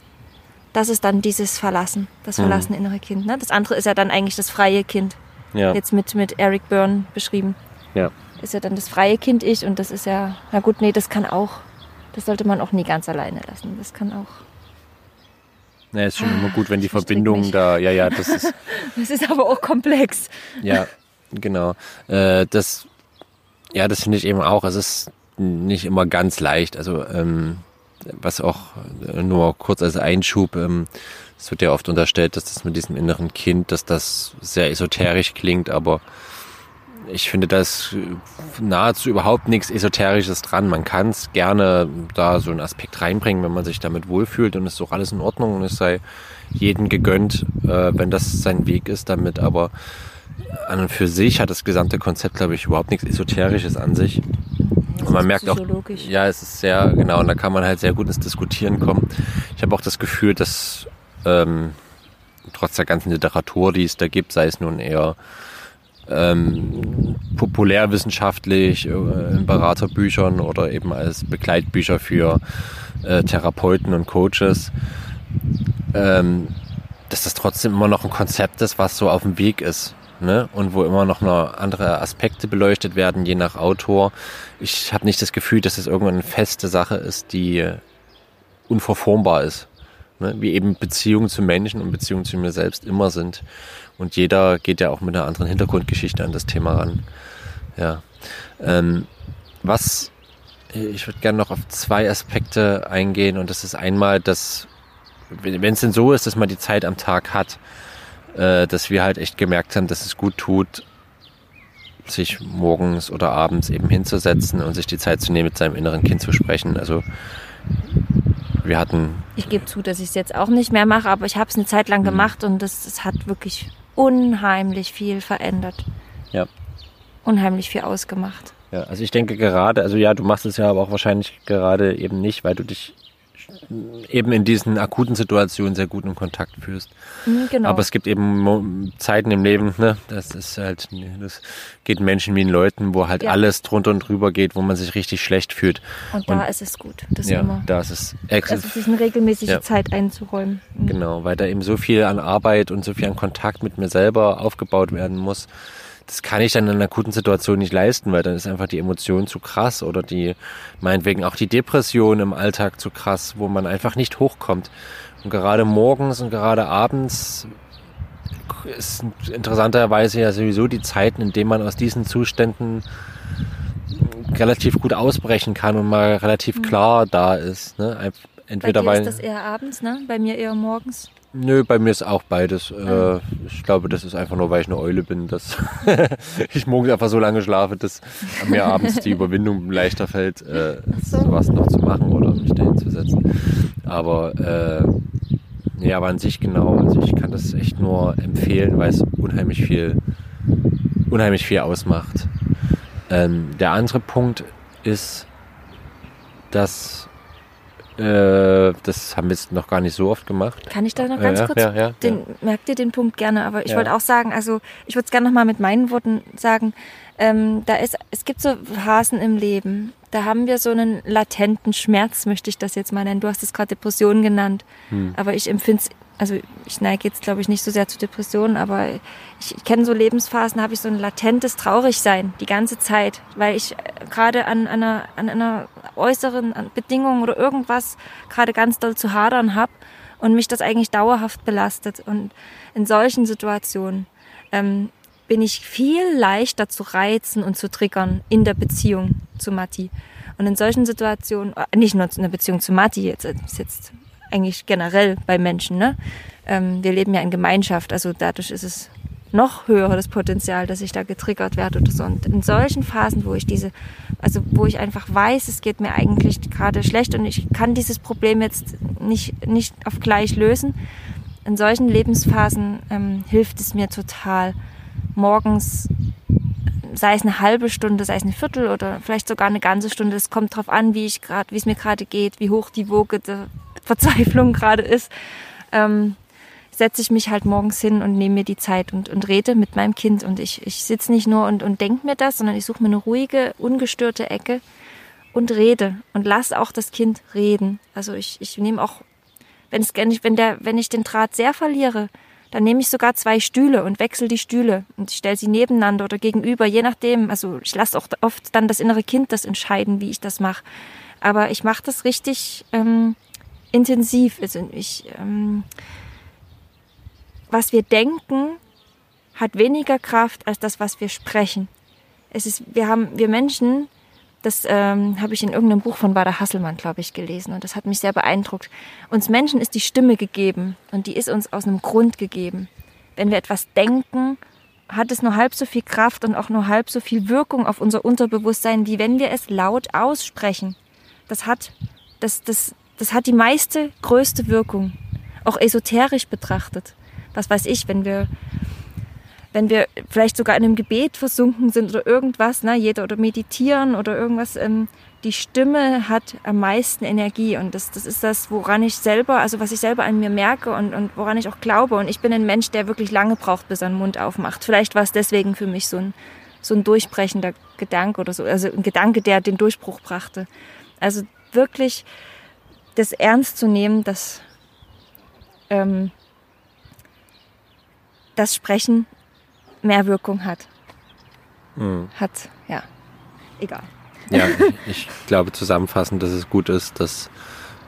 Speaker 2: Das ist dann dieses Verlassen, das mhm. verlassene innere Kind. Ne? Das andere ist ja dann eigentlich das freie Kind
Speaker 1: ja.
Speaker 2: jetzt mit, mit Eric Byrne beschrieben.
Speaker 1: Ja.
Speaker 2: Ist ja dann das freie Kind ich und das ist ja, na gut, nee, das kann auch, das sollte man auch nie ganz alleine lassen. Das kann auch.
Speaker 1: Ja, ist schon immer gut, wenn die Verbindung da, ja, ja, das ist. <laughs>
Speaker 2: das ist aber auch komplex.
Speaker 1: Ja, genau. Äh, das, ja, das finde ich eben auch. Es ist nicht immer ganz leicht. Also, ähm, was auch nur kurz als Einschub, ähm, es wird ja oft unterstellt, dass das mit diesem inneren Kind, dass das sehr esoterisch klingt, aber ich finde, da ist nahezu überhaupt nichts Esoterisches dran. Man kann es gerne da so einen Aspekt reinbringen, wenn man sich damit wohlfühlt und es ist auch alles in Ordnung und es sei jedem gegönnt, äh, wenn das sein Weg ist damit. Aber an und für sich hat das gesamte Konzept, glaube ich, überhaupt nichts Esoterisches an sich. Und man merkt auch, ja, es ist sehr, genau, und da kann man halt sehr gut ins Diskutieren kommen. Ich habe auch das Gefühl, dass ähm, trotz der ganzen Literatur, die es da gibt, sei es nun eher ähm, populärwissenschaftlich äh, in Beraterbüchern oder eben als Begleitbücher für äh, Therapeuten und Coaches, ähm, dass das trotzdem immer noch ein Konzept ist, was so auf dem Weg ist. Ne? Und wo immer noch andere Aspekte beleuchtet werden, je nach Autor. Ich habe nicht das Gefühl, dass es irgendwann eine feste Sache ist, die unverformbar ist. Ne? Wie eben Beziehungen zu Menschen und Beziehungen zu mir selbst immer sind. Und jeder geht ja auch mit einer anderen Hintergrundgeschichte an das Thema ran. Ja. Ähm, was, ich würde gerne noch auf zwei Aspekte eingehen und das ist einmal, dass, wenn es denn so ist, dass man die Zeit am Tag hat, äh, dass wir halt echt gemerkt haben, dass es gut tut, sich morgens oder abends eben hinzusetzen und sich die Zeit zu nehmen, mit seinem inneren Kind zu sprechen. Also wir hatten.
Speaker 2: Ich gebe zu, dass ich es jetzt auch nicht mehr mache, aber ich habe es eine Zeit lang mhm. gemacht und das, das hat wirklich unheimlich viel verändert.
Speaker 1: Ja.
Speaker 2: Unheimlich viel ausgemacht.
Speaker 1: Ja, also ich denke gerade, also ja, du machst es ja aber auch wahrscheinlich gerade eben nicht, weil du dich eben in diesen akuten Situationen sehr gut in Kontakt fühlst.
Speaker 2: Mhm, genau.
Speaker 1: Aber es gibt eben Zeiten im Leben, ne, das ist halt, das geht Menschen wie in Leuten, wo halt ja. alles drunter und drüber geht, wo man sich richtig schlecht fühlt.
Speaker 2: Und da und, ist es gut, das
Speaker 1: ja,
Speaker 2: immer.
Speaker 1: Da ist es
Speaker 2: also sich eine regelmäßige ja. Zeit einzuräumen.
Speaker 1: Mhm. Genau, weil da eben so viel an Arbeit und so viel an Kontakt mit mir selber aufgebaut werden muss, das kann ich dann in einer akuten Situation nicht leisten, weil dann ist einfach die Emotion zu krass oder die, meinetwegen auch die Depression im Alltag zu krass, wo man einfach nicht hochkommt. Und gerade morgens und gerade abends ist interessanterweise ja sowieso die Zeiten, in denen man aus diesen Zuständen relativ gut ausbrechen kann und mal relativ mhm. klar da ist. Ne?
Speaker 2: Entweder Bei dir ist das eher abends, ne? Bei mir eher morgens.
Speaker 1: Nö, bei mir ist auch beides. Ah. Ich glaube, das ist einfach nur, weil ich eine Eule bin, dass <laughs> ich morgens einfach so lange schlafe, dass mir abends die Überwindung leichter fällt, äh, so. sowas noch zu machen oder mich dahin zu setzen. Aber äh, ja, aber an sich genau. Also ich kann das echt nur empfehlen, weil es unheimlich viel, unheimlich viel ausmacht. Ähm, der andere Punkt ist, dass äh, das haben wir jetzt noch gar nicht so oft gemacht.
Speaker 2: Kann ich da noch ganz ja, kurz? Ja, ja, den, Merkt ihr den Punkt gerne, aber ich wollte auch sagen, also ich würde es gerne nochmal mit meinen Worten sagen. Ähm, da ist, es gibt so Phasen im Leben, da haben wir so einen latenten Schmerz, möchte ich das jetzt mal nennen. Du hast es gerade Depression genannt, hm. aber ich empfinde es also ich neige jetzt, glaube ich, nicht so sehr zu Depressionen, aber ich, ich kenne so Lebensphasen, habe ich so ein latentes Traurigsein die ganze Zeit, weil ich äh, gerade an, an, einer, an einer äußeren Bedingung oder irgendwas gerade ganz doll zu hadern habe und mich das eigentlich dauerhaft belastet. Und in solchen Situationen ähm, bin ich viel leichter zu reizen und zu triggern in der Beziehung zu Matti. Und in solchen Situationen, äh, nicht nur in der Beziehung zu Matti, jetzt, ist jetzt eigentlich generell bei Menschen. Ne? Ähm, wir leben ja in Gemeinschaft, also dadurch ist es noch höher das Potenzial, dass ich da getriggert werde oder so. Und in solchen Phasen, wo ich diese, also wo ich einfach weiß, es geht mir eigentlich gerade schlecht und ich kann dieses Problem jetzt nicht, nicht auf gleich lösen, in solchen Lebensphasen ähm, hilft es mir total, morgens, sei es eine halbe Stunde, sei es eine Viertel oder vielleicht sogar eine ganze Stunde, es kommt darauf an, wie ich gerade, wie es mir gerade geht, wie hoch die Woge der <laughs> Verzweiflung gerade ist, ähm, setze ich mich halt morgens hin und nehme mir die Zeit und, und rede mit meinem Kind. Und ich, ich sitze nicht nur und, und denke mir das, sondern ich suche mir eine ruhige, ungestörte Ecke und rede und lasse auch das Kind reden. Also ich, ich nehme auch, wenn, es, wenn, der, wenn ich den Draht sehr verliere, dann nehme ich sogar zwei Stühle und wechsle die Stühle und stelle sie nebeneinander oder gegenüber, je nachdem. Also ich lasse auch oft dann das innere Kind das entscheiden, wie ich das mache. Aber ich mache das richtig ähm, intensiv. Und ich, ähm, was wir denken, hat weniger Kraft als das, was wir sprechen. Es ist, wir haben, wir Menschen, das ähm, habe ich in irgendeinem Buch von Bader Hasselmann, glaube ich, gelesen und das hat mich sehr beeindruckt. Uns Menschen ist die Stimme gegeben und die ist uns aus einem Grund gegeben. Wenn wir etwas denken, hat es nur halb so viel Kraft und auch nur halb so viel Wirkung auf unser Unterbewusstsein, wie wenn wir es laut aussprechen. Das hat, das, das, das hat die meiste, größte Wirkung. Auch esoterisch betrachtet. Was weiß ich, wenn wir, wenn wir vielleicht sogar in einem Gebet versunken sind oder irgendwas, ne, jeder oder meditieren oder irgendwas, ähm, die Stimme hat am meisten Energie und das, das ist das, woran ich selber, also was ich selber an mir merke und, und woran ich auch glaube. Und ich bin ein Mensch, der wirklich lange braucht, bis er den Mund aufmacht. Vielleicht war es deswegen für mich so ein, so ein durchbrechender Gedanke oder so, also ein Gedanke, der den Durchbruch brachte. Also wirklich das ernst zu nehmen, dass ähm, das Sprechen mehr Wirkung hat. Mhm. Hat, ja, egal.
Speaker 1: Ja, <laughs> ich glaube zusammenfassend, dass es gut ist, dass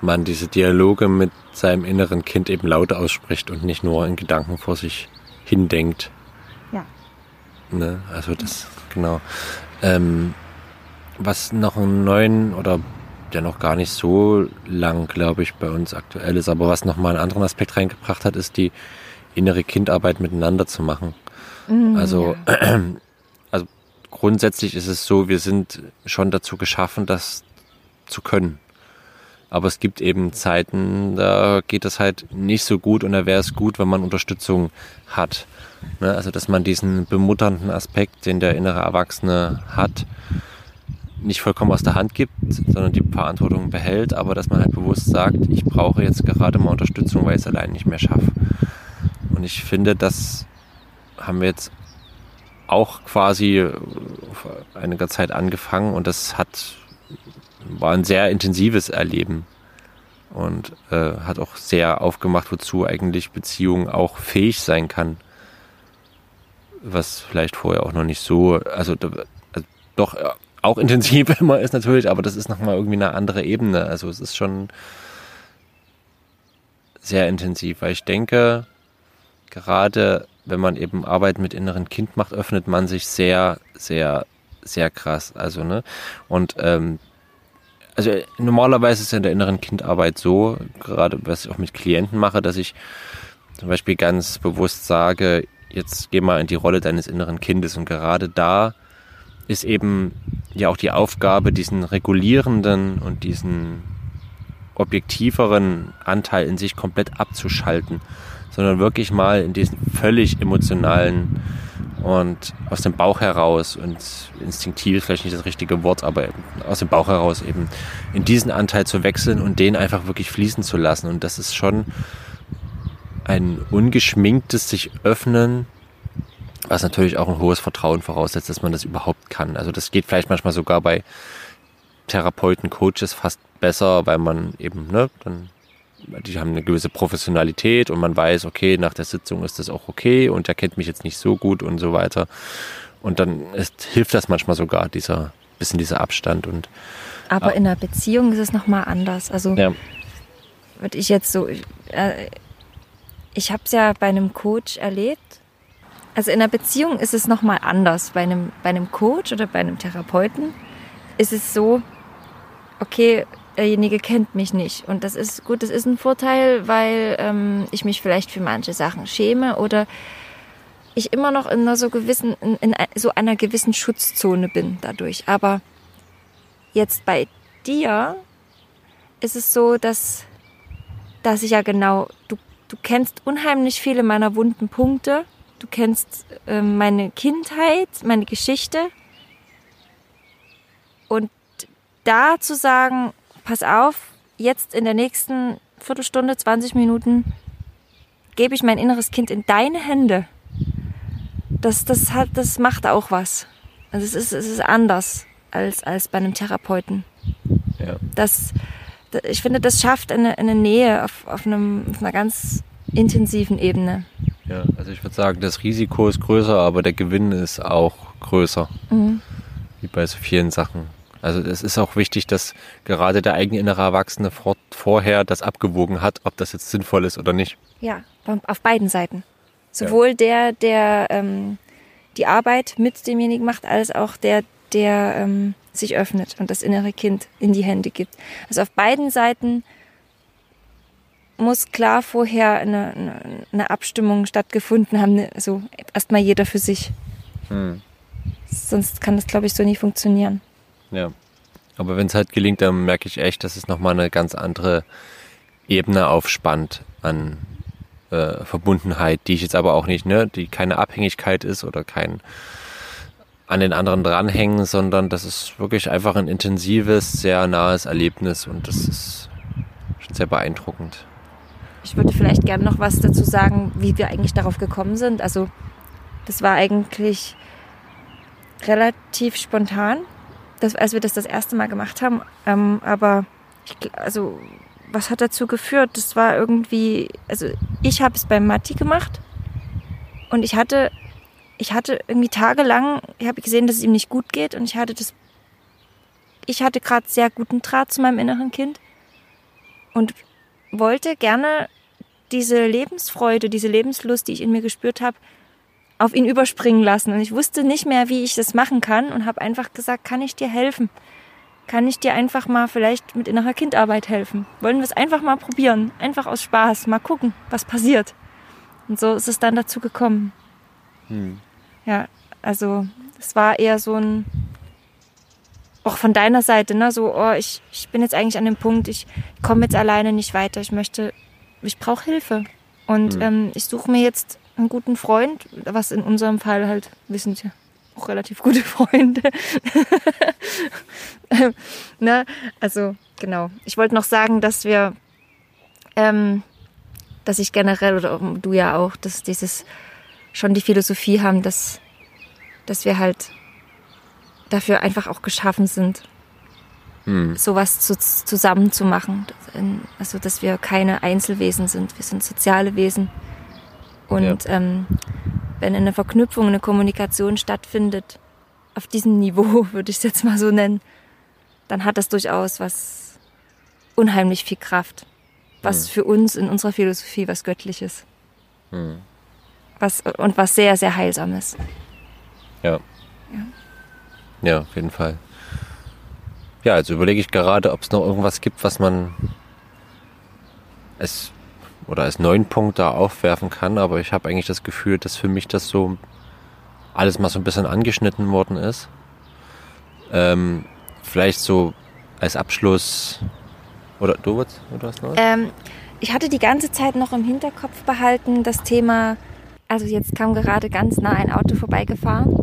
Speaker 1: man diese Dialoge mit seinem inneren Kind eben laut ausspricht und nicht nur in Gedanken vor sich hindenkt.
Speaker 2: Ja.
Speaker 1: Ne? Also das, genau. Ähm, was noch einen neuen oder der noch gar nicht so lang, glaube ich, bei uns aktuell ist. Aber was nochmal einen anderen Aspekt reingebracht hat, ist die innere Kindarbeit miteinander zu machen. Mhm, also, ja. <clears throat> also grundsätzlich ist es so, wir sind schon dazu geschaffen, das zu können. Aber es gibt eben Zeiten, da geht es halt nicht so gut und da wäre es gut, wenn man Unterstützung hat. Ne? Also, dass man diesen bemutternden Aspekt, den der innere Erwachsene hat, nicht vollkommen aus der Hand gibt, sondern die Verantwortung behält, aber dass man halt bewusst sagt, ich brauche jetzt gerade mal Unterstützung, weil ich es allein nicht mehr schaffe. Und ich finde, das haben wir jetzt auch quasi vor einiger Zeit angefangen und das hat war ein sehr intensives Erleben und äh, hat auch sehr aufgemacht, wozu eigentlich Beziehung auch fähig sein kann. was vielleicht vorher auch noch nicht so, also, also doch auch <laughs> intensiv immer ist natürlich, aber das ist nochmal irgendwie eine andere Ebene. Also es ist schon sehr intensiv, weil ich denke, gerade wenn man eben Arbeit mit inneren Kind macht, öffnet man sich sehr, sehr, sehr krass. Also, ne? Und ähm, also normalerweise ist es in der inneren Kindarbeit so, gerade was ich auch mit Klienten mache, dass ich zum Beispiel ganz bewusst sage, jetzt geh mal in die Rolle deines inneren Kindes und gerade da ist eben ja auch die Aufgabe, diesen regulierenden und diesen objektiveren Anteil in sich komplett abzuschalten, sondern wirklich mal in diesen völlig emotionalen und aus dem Bauch heraus und instinktiv ist vielleicht nicht das richtige Wort, aber aus dem Bauch heraus eben in diesen Anteil zu wechseln und den einfach wirklich fließen zu lassen. Und das ist schon ein ungeschminktes sich öffnen, was natürlich auch ein hohes Vertrauen voraussetzt, dass man das überhaupt kann. Also das geht vielleicht manchmal sogar bei Therapeuten, Coaches fast besser, weil man eben, ne, dann die haben eine gewisse Professionalität und man weiß, okay, nach der Sitzung ist das auch okay und er kennt mich jetzt nicht so gut und so weiter. Und dann ist, hilft das manchmal sogar, dieser bisschen dieser Abstand und
Speaker 2: aber ah. in einer Beziehung ist es nochmal anders. Also ja. würde ich jetzt so, äh, ich habe es ja bei einem Coach erlebt. Also in einer Beziehung ist es nochmal anders. Bei einem, bei einem Coach oder bei einem Therapeuten ist es so, okay, derjenige kennt mich nicht. Und das ist gut, das ist ein Vorteil, weil ähm, ich mich vielleicht für manche Sachen schäme oder ich immer noch in einer so gewissen, in, in so einer gewissen Schutzzone bin dadurch. Aber jetzt bei dir ist es so, dass, dass ich ja genau, du, du kennst unheimlich viele meiner wunden Punkte. Du kennst äh, meine Kindheit, meine Geschichte. Und da zu sagen, pass auf, jetzt in der nächsten Viertelstunde, 20 Minuten gebe ich mein inneres Kind in deine Hände. Das, das, hat, das macht auch was. Also es ist, es ist anders als, als bei einem Therapeuten. Ja. Das, ich finde, das schafft eine, eine Nähe auf, auf, einem, auf einer ganz intensiven Ebene.
Speaker 1: Ja, also ich würde sagen, das Risiko ist größer, aber der Gewinn ist auch größer. Mhm. Wie bei so vielen Sachen. Also es ist auch wichtig, dass gerade der eigene innere Erwachsene vor, vorher das abgewogen hat, ob das jetzt sinnvoll ist oder nicht.
Speaker 2: Ja, auf beiden Seiten. Sowohl ja. der, der ähm, die Arbeit mit demjenigen macht, als auch der, der ähm, sich öffnet und das innere Kind in die Hände gibt. Also auf beiden Seiten muss klar vorher eine, eine, eine Abstimmung stattgefunden haben, also erstmal jeder für sich. Hm. Sonst kann das, glaube ich, so nie funktionieren.
Speaker 1: Ja. Aber wenn es halt gelingt, dann merke ich echt, dass es nochmal eine ganz andere Ebene aufspannt an äh, Verbundenheit, die ich jetzt aber auch nicht, ne, die keine Abhängigkeit ist oder kein an den anderen dranhängen, sondern das ist wirklich einfach ein intensives, sehr nahes Erlebnis und das ist schon sehr beeindruckend.
Speaker 2: Ich würde vielleicht gerne noch was dazu sagen, wie wir eigentlich darauf gekommen sind. Also das war eigentlich relativ spontan das, als wir das das erste Mal gemacht haben. Ähm, aber ich, also was hat dazu geführt? Das war irgendwie, also ich habe es beim Matti gemacht und ich hatte, ich hatte irgendwie tagelang, ich habe gesehen, dass es ihm nicht gut geht und ich hatte das, ich hatte gerade sehr guten Draht zu meinem inneren Kind und wollte gerne diese Lebensfreude, diese Lebenslust, die ich in mir gespürt habe, auf ihn überspringen lassen. Und ich wusste nicht mehr, wie ich das machen kann und habe einfach gesagt, kann ich dir helfen? Kann ich dir einfach mal vielleicht mit innerer Kindarbeit helfen? Wollen wir es einfach mal probieren? Einfach aus Spaß, mal gucken, was passiert. Und so ist es dann dazu gekommen. Hm. Ja, also es war eher so ein, auch von deiner Seite, ne, so, oh, ich, ich bin jetzt eigentlich an dem Punkt, ich komme jetzt alleine nicht weiter, ich möchte, ich brauche Hilfe. Und hm. ähm, ich suche mir jetzt einen guten Freund, was in unserem Fall halt, wissen Sie, auch relativ gute <laughs> Freunde. <laughs> ne? Also genau. Ich wollte noch sagen, dass wir, ähm, dass ich generell oder du ja auch, dass dieses schon die Philosophie haben, dass, dass wir halt dafür einfach auch geschaffen sind, hm. sowas zu, zusammen zu machen. Also dass wir keine Einzelwesen sind, wir sind soziale Wesen. Und ja. ähm, wenn eine Verknüpfung, eine Kommunikation stattfindet, auf diesem Niveau, <laughs> würde ich es jetzt mal so nennen, dann hat das durchaus was unheimlich viel Kraft. Was hm. für uns in unserer Philosophie was Göttliches. Hm. Was, und was sehr, sehr Heilsames.
Speaker 1: Ja. ja. Ja, auf jeden Fall. Ja, also überlege ich gerade, ob es noch irgendwas gibt, was man als oder als neuen Punkt da aufwerfen kann, aber ich habe eigentlich das Gefühl, dass für mich das so alles mal so ein bisschen angeschnitten worden ist. Ähm, vielleicht so als Abschluss oder du, was, du hast
Speaker 2: noch? Ähm, ich hatte die ganze Zeit noch im Hinterkopf behalten das Thema, also jetzt kam gerade ganz nah ein Auto vorbeigefahren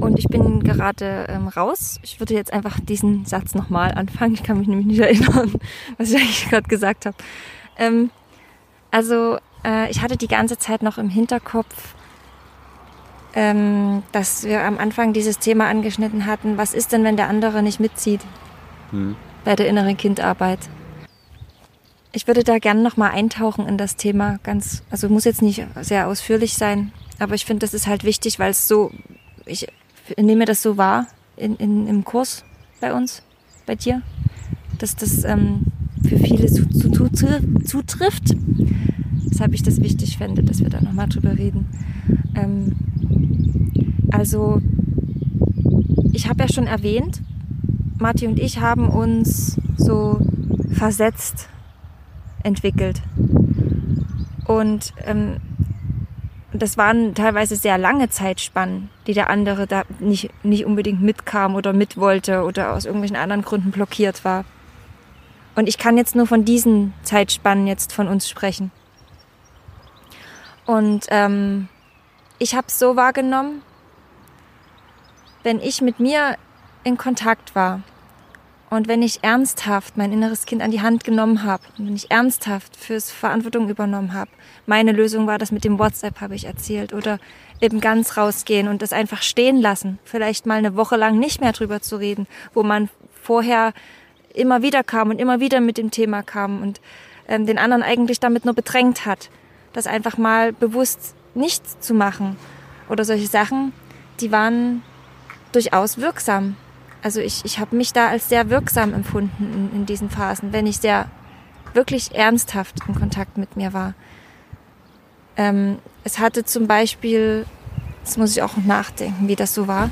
Speaker 2: und ich bin gerade ähm, raus. Ich würde jetzt einfach diesen Satz nochmal anfangen. Ich kann mich nämlich nicht erinnern, <laughs> was ich eigentlich gerade gesagt habe. Ähm, also äh, ich hatte die ganze Zeit noch im Hinterkopf, ähm, dass wir am Anfang dieses Thema angeschnitten hatten. Was ist denn, wenn der andere nicht mitzieht hm. bei der inneren Kindarbeit? Ich würde da gerne noch mal eintauchen in das Thema. Ganz, also muss jetzt nicht sehr ausführlich sein, aber ich finde, das ist halt wichtig, weil es so, ich nehme das so wahr in, in, im Kurs bei uns, bei dir, dass das ähm, für viele zu, zu, zu, zutrifft. Weshalb ich das wichtig fände, dass wir da nochmal drüber reden. Ähm, also, ich habe ja schon erwähnt, Marti und ich haben uns so versetzt entwickelt. Und ähm, das waren teilweise sehr lange Zeitspannen, die der andere da nicht, nicht unbedingt mitkam oder mit wollte oder aus irgendwelchen anderen Gründen blockiert war. Und ich kann jetzt nur von diesen Zeitspannen jetzt von uns sprechen. Und ähm, ich habe es so wahrgenommen, wenn ich mit mir in Kontakt war und wenn ich ernsthaft mein inneres Kind an die Hand genommen habe und wenn ich ernsthaft fürs Verantwortung übernommen habe, meine Lösung war das mit dem WhatsApp, habe ich erzählt, oder eben ganz rausgehen und das einfach stehen lassen, vielleicht mal eine Woche lang nicht mehr drüber zu reden, wo man vorher immer wieder kam und immer wieder mit dem Thema kam und ähm, den anderen eigentlich damit nur bedrängt hat. Das einfach mal bewusst nicht zu machen oder solche Sachen, die waren durchaus wirksam. Also ich, ich habe mich da als sehr wirksam empfunden in, in diesen Phasen, wenn ich sehr wirklich ernsthaft in Kontakt mit mir war. Ähm, es hatte zum Beispiel, das muss ich auch nachdenken, wie das so war,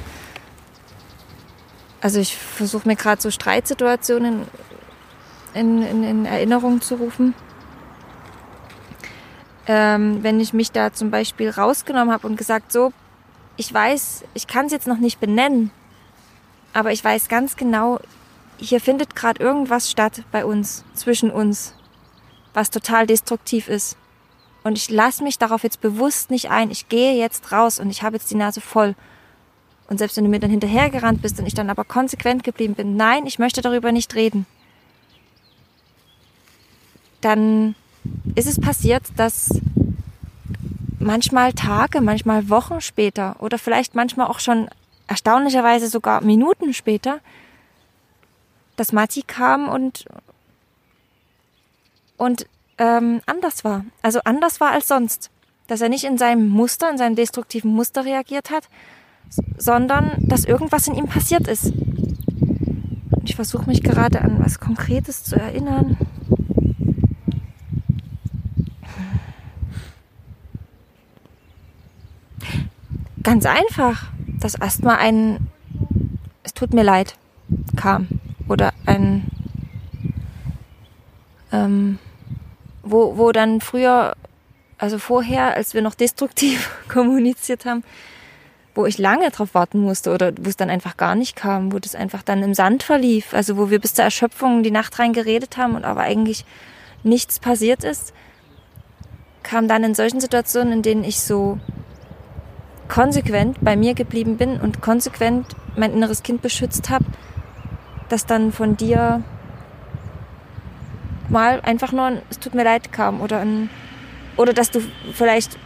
Speaker 2: also ich versuche mir gerade so Streitsituationen in, in, in, Erinnerung zu rufen. Ähm, wenn ich mich da zum Beispiel rausgenommen habe und gesagt, so, ich weiß, ich kann es jetzt noch nicht benennen, aber ich weiß ganz genau, hier findet gerade irgendwas statt bei uns, zwischen uns, was total destruktiv ist. Und ich lasse mich darauf jetzt bewusst nicht ein. Ich gehe jetzt raus und ich habe jetzt die Nase voll. Und selbst wenn du mir dann hinterhergerannt bist und ich dann aber konsequent geblieben bin, nein, ich möchte darüber nicht reden, dann ist es passiert, dass manchmal Tage, manchmal Wochen später oder vielleicht manchmal auch schon erstaunlicherweise sogar Minuten später, dass Mati kam und, und ähm, anders war. Also anders war als sonst. Dass er nicht in seinem Muster, in seinem destruktiven Muster reagiert hat, sondern dass irgendwas in ihm passiert ist. Und ich versuche mich gerade an was Konkretes zu erinnern. Ganz einfach, dass erstmal ein Es tut mir leid kam. Oder ein ähm, wo, wo dann früher, also vorher, als wir noch destruktiv <laughs> kommuniziert haben, wo ich lange drauf warten musste oder wo es dann einfach gar nicht kam, wo das einfach dann im Sand verlief, also wo wir bis zur Erschöpfung die Nacht rein geredet haben und aber eigentlich nichts passiert ist, kam dann in solchen Situationen, in denen ich so konsequent bei mir geblieben bin und konsequent mein inneres Kind beschützt habe, dass dann von dir mal einfach nur ein Es tut mir leid kam oder ein oder dass du vielleicht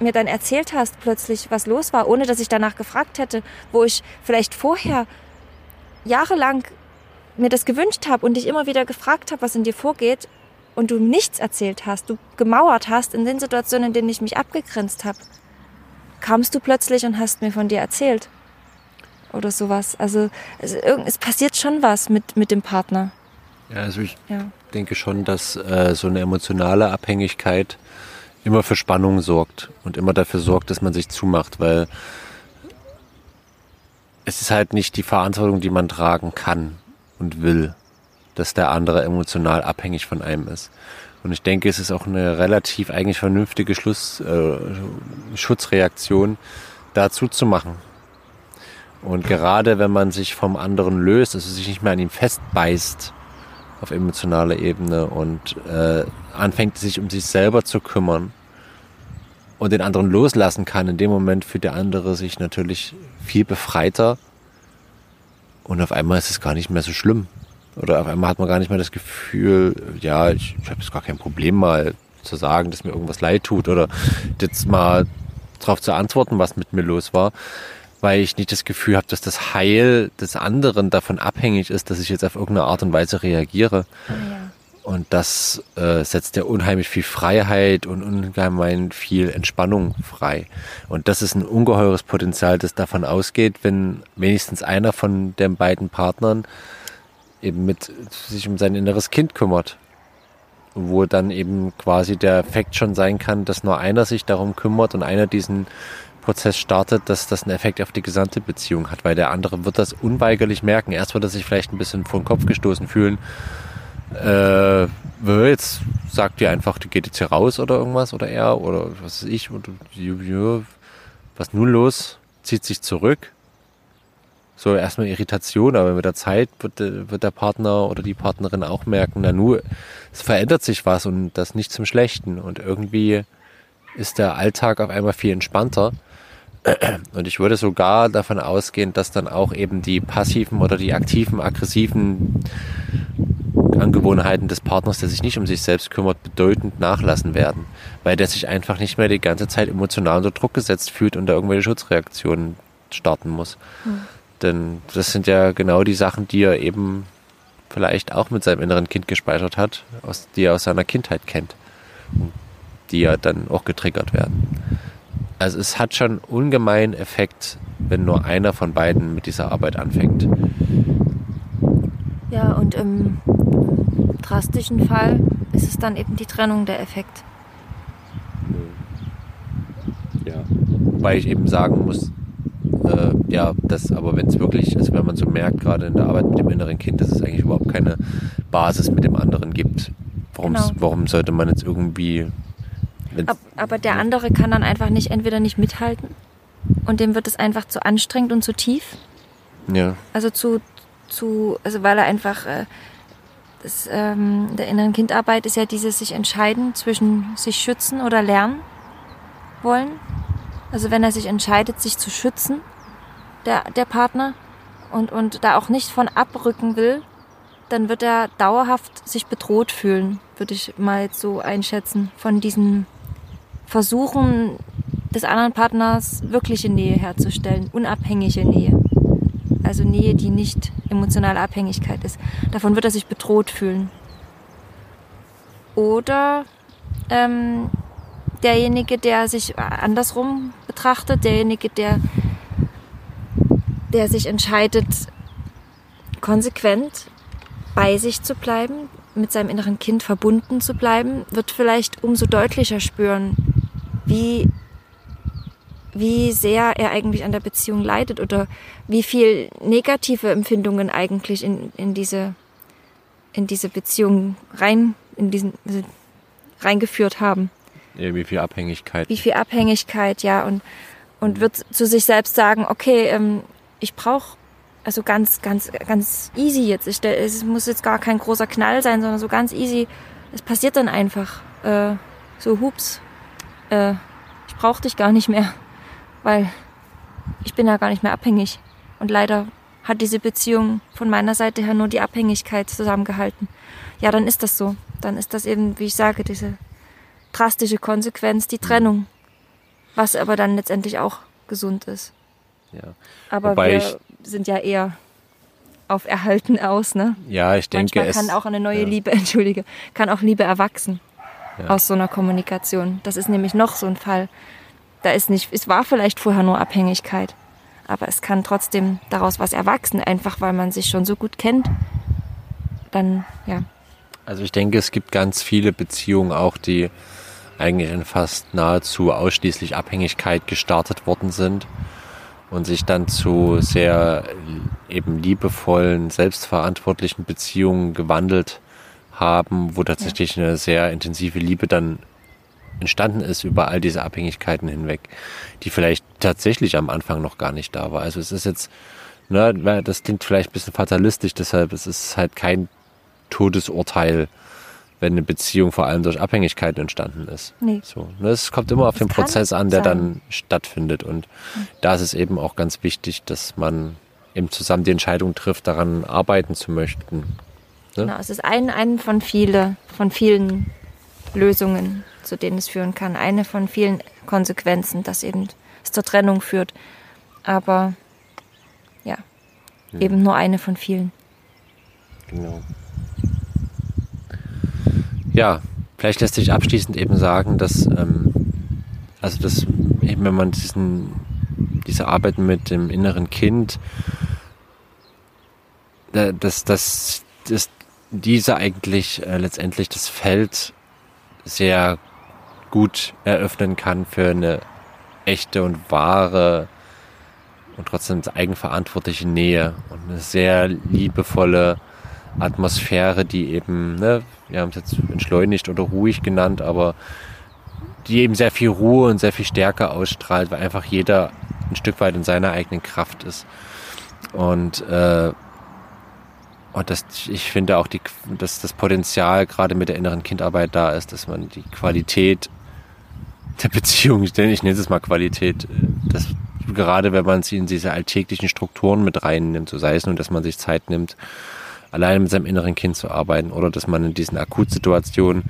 Speaker 2: mir dann erzählt hast plötzlich, was los war, ohne dass ich danach gefragt hätte, wo ich vielleicht vorher jahrelang mir das gewünscht habe und dich immer wieder gefragt habe, was in dir vorgeht und du nichts erzählt hast, du gemauert hast in den Situationen, in denen ich mich abgegrenzt habe, kamst du plötzlich und hast mir von dir erzählt. Oder sowas. Also es, es passiert schon was mit, mit dem Partner.
Speaker 1: Ja, also ich ja. denke schon, dass äh, so eine emotionale Abhängigkeit immer für Spannung sorgt und immer dafür sorgt, dass man sich zumacht, weil es ist halt nicht die Verantwortung, die man tragen kann und will, dass der andere emotional abhängig von einem ist. Und ich denke, es ist auch eine relativ eigentlich vernünftige Schluss, äh, Schutzreaktion, dazu zu machen. Und gerade wenn man sich vom anderen löst, also sich nicht mehr an ihm festbeißt auf emotionaler Ebene und äh, anfängt sich um sich selber zu kümmern und den anderen loslassen kann, in dem Moment fühlt der andere sich natürlich viel befreiter und auf einmal ist es gar nicht mehr so schlimm. Oder auf einmal hat man gar nicht mehr das Gefühl, ja, ich, ich habe jetzt gar kein Problem mal zu sagen, dass mir irgendwas leid tut oder jetzt mal darauf zu antworten, was mit mir los war, weil ich nicht das Gefühl habe, dass das Heil des anderen davon abhängig ist, dass ich jetzt auf irgendeine Art und Weise reagiere. Ja. Und das äh, setzt ja unheimlich viel Freiheit und ungemein viel Entspannung frei. Und das ist ein ungeheures Potenzial, das davon ausgeht, wenn wenigstens einer von den beiden Partnern eben mit sich um sein inneres Kind kümmert. Wo dann eben quasi der Effekt schon sein kann, dass nur einer sich darum kümmert und einer diesen Prozess startet, dass das einen Effekt auf die gesamte Beziehung hat, weil der andere wird das unweigerlich merken. Erst wird er sich vielleicht ein bisschen vor den Kopf gestoßen fühlen. Äh, jetzt sagt ihr einfach, die geht jetzt hier raus oder irgendwas oder er oder was weiß ich, oder, was nun los, zieht sich zurück so erstmal Irritation, aber mit der Zeit wird, wird der Partner oder die Partnerin auch merken, na nur, es verändert sich was und das nicht zum Schlechten und irgendwie ist der Alltag auf einmal viel entspannter. Und ich würde sogar davon ausgehen, dass dann auch eben die passiven oder die aktiven, aggressiven Angewohnheiten des Partners, der sich nicht um sich selbst kümmert, bedeutend nachlassen werden, weil der sich einfach nicht mehr die ganze Zeit emotional unter Druck gesetzt fühlt und da irgendwelche Schutzreaktionen starten muss. Mhm. Denn das sind ja genau die Sachen, die er eben vielleicht auch mit seinem inneren Kind gespeichert hat, aus, die er aus seiner Kindheit kennt, die ja dann auch getriggert werden. Also es hat schon ungemein Effekt, wenn nur einer von beiden mit dieser Arbeit anfängt.
Speaker 2: Ja, und im drastischen Fall ist es dann eben die Trennung der Effekt.
Speaker 1: Ja, wobei ich eben sagen muss, äh, ja, das, aber wenn es wirklich, also wenn man so merkt, gerade in der Arbeit mit dem inneren Kind, dass es eigentlich überhaupt keine Basis mit dem anderen gibt, warum, genau. warum sollte man jetzt irgendwie.
Speaker 2: Ab, aber der andere kann dann einfach nicht, entweder nicht mithalten und dem wird es einfach zu anstrengend und zu tief.
Speaker 1: Ja.
Speaker 2: Also zu, zu, also weil er einfach. Äh, das, ähm, der inneren Kindarbeit ist ja dieses sich entscheiden zwischen sich schützen oder lernen wollen. Also wenn er sich entscheidet, sich zu schützen, der, der Partner, und, und da auch nicht von abrücken will, dann wird er dauerhaft sich bedroht fühlen, würde ich mal jetzt so einschätzen, von diesen Versuchen des anderen Partners wirkliche Nähe herzustellen, unabhängige Nähe. Also Nähe, die nicht emotionale Abhängigkeit ist. Davon wird er sich bedroht fühlen. Oder ähm, derjenige, der sich andersrum betrachtet, derjenige, der, der sich entscheidet, konsequent bei sich zu bleiben, mit seinem inneren Kind verbunden zu bleiben, wird vielleicht umso deutlicher spüren, wie, wie sehr er eigentlich an der Beziehung leidet oder wie viel negative Empfindungen eigentlich in, in diese, in diese Beziehung rein, in diesen, reingeführt haben.
Speaker 1: Ja, wie viel Abhängigkeit.
Speaker 2: Wie viel Abhängigkeit, ja. Und, und wird zu sich selbst sagen, okay, ähm, ich brauche also ganz, ganz, ganz easy jetzt. Ich, es muss jetzt gar kein großer Knall sein, sondern so ganz easy. Es passiert dann einfach. Äh, so, hups, äh, ich brauche dich gar nicht mehr, weil ich bin ja gar nicht mehr abhängig. Und leider hat diese Beziehung von meiner Seite her nur die Abhängigkeit zusammengehalten. Ja, dann ist das so. Dann ist das eben, wie ich sage, diese drastische Konsequenz die Trennung. Was aber dann letztendlich auch gesund ist.
Speaker 1: Ja.
Speaker 2: Aber Wobei wir sind ja eher auf Erhalten aus, ne?
Speaker 1: Ja, ich denke
Speaker 2: Manchmal kann auch eine neue ja. Liebe, <laughs> entschuldige, kann auch Liebe erwachsen ja. aus so einer Kommunikation. Das ist nämlich noch so ein Fall. da ist nicht, es war vielleicht vorher nur Abhängigkeit, aber es kann trotzdem daraus was erwachsen, einfach weil man sich schon so gut kennt. Dann, ja.
Speaker 1: Also ich denke, es gibt ganz viele Beziehungen auch, die eigentlich in fast nahezu ausschließlich Abhängigkeit gestartet worden sind und sich dann zu sehr eben liebevollen, selbstverantwortlichen Beziehungen gewandelt haben, wo tatsächlich eine sehr intensive Liebe dann entstanden ist über all diese Abhängigkeiten hinweg, die vielleicht tatsächlich am Anfang noch gar nicht da war. Also es ist jetzt, ne, das klingt vielleicht ein bisschen fatalistisch, deshalb es ist halt kein Todesurteil, wenn eine Beziehung vor allem durch Abhängigkeiten entstanden ist. Nee. So, ne, es kommt immer auf das den Prozess an, der sein. dann stattfindet. Und mhm. da ist es eben auch ganz wichtig, dass man eben zusammen die Entscheidung trifft, daran arbeiten zu möchten. Ne?
Speaker 2: Genau, es ist ein, ein von viele, von vielen Lösungen, zu denen es führen kann. Eine von vielen Konsequenzen, dass eben es zur Trennung führt. Aber ja, mhm. eben nur eine von vielen. Genau.
Speaker 1: Ja, vielleicht lässt sich abschließend eben sagen, dass ähm, also das eben wenn man diesen diese Arbeit mit dem inneren Kind dass, dass, dass diese eigentlich äh, letztendlich das Feld sehr gut eröffnen kann für eine echte und wahre und trotzdem eigenverantwortliche Nähe und eine sehr liebevolle Atmosphäre, die eben, ne, wir haben es jetzt entschleunigt oder ruhig genannt, aber die eben sehr viel Ruhe und sehr viel Stärke ausstrahlt, weil einfach jeder ein Stück weit in seiner eigenen Kraft ist. Und äh, und das, ich finde auch, die, dass das Potenzial gerade mit der inneren Kindarbeit da ist, dass man die Qualität der Beziehung, ich nenne es mal Qualität, dass gerade wenn man sie in diese alltäglichen Strukturen mit reinnimmt, so sei es nun, dass man sich Zeit nimmt, alleine mit seinem inneren Kind zu arbeiten oder dass man in diesen Akutsituationen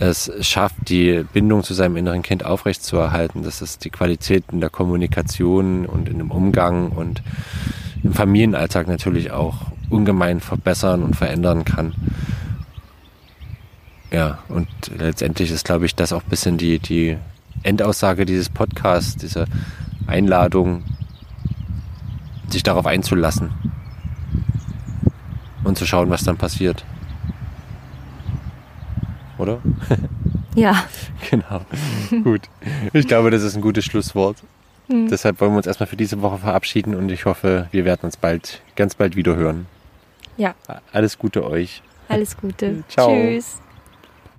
Speaker 1: es schafft, die Bindung zu seinem inneren Kind aufrechtzuerhalten, dass es die Qualität in der Kommunikation und in dem Umgang und im Familienalltag natürlich auch ungemein verbessern und verändern kann. Ja, und letztendlich ist, glaube ich, das auch ein bisschen die, die Endaussage dieses Podcasts, diese Einladung, sich darauf einzulassen und zu schauen, was dann passiert. Oder? <laughs>
Speaker 2: Ja. <laughs>
Speaker 1: genau. Gut. Ich glaube, das ist ein gutes Schlusswort. Mhm. Deshalb wollen wir uns erstmal für diese Woche verabschieden und ich hoffe, wir werden uns bald, ganz bald wieder hören.
Speaker 2: Ja.
Speaker 1: Alles Gute euch.
Speaker 2: Alles Gute. <laughs>
Speaker 1: Ciao. Tschüss.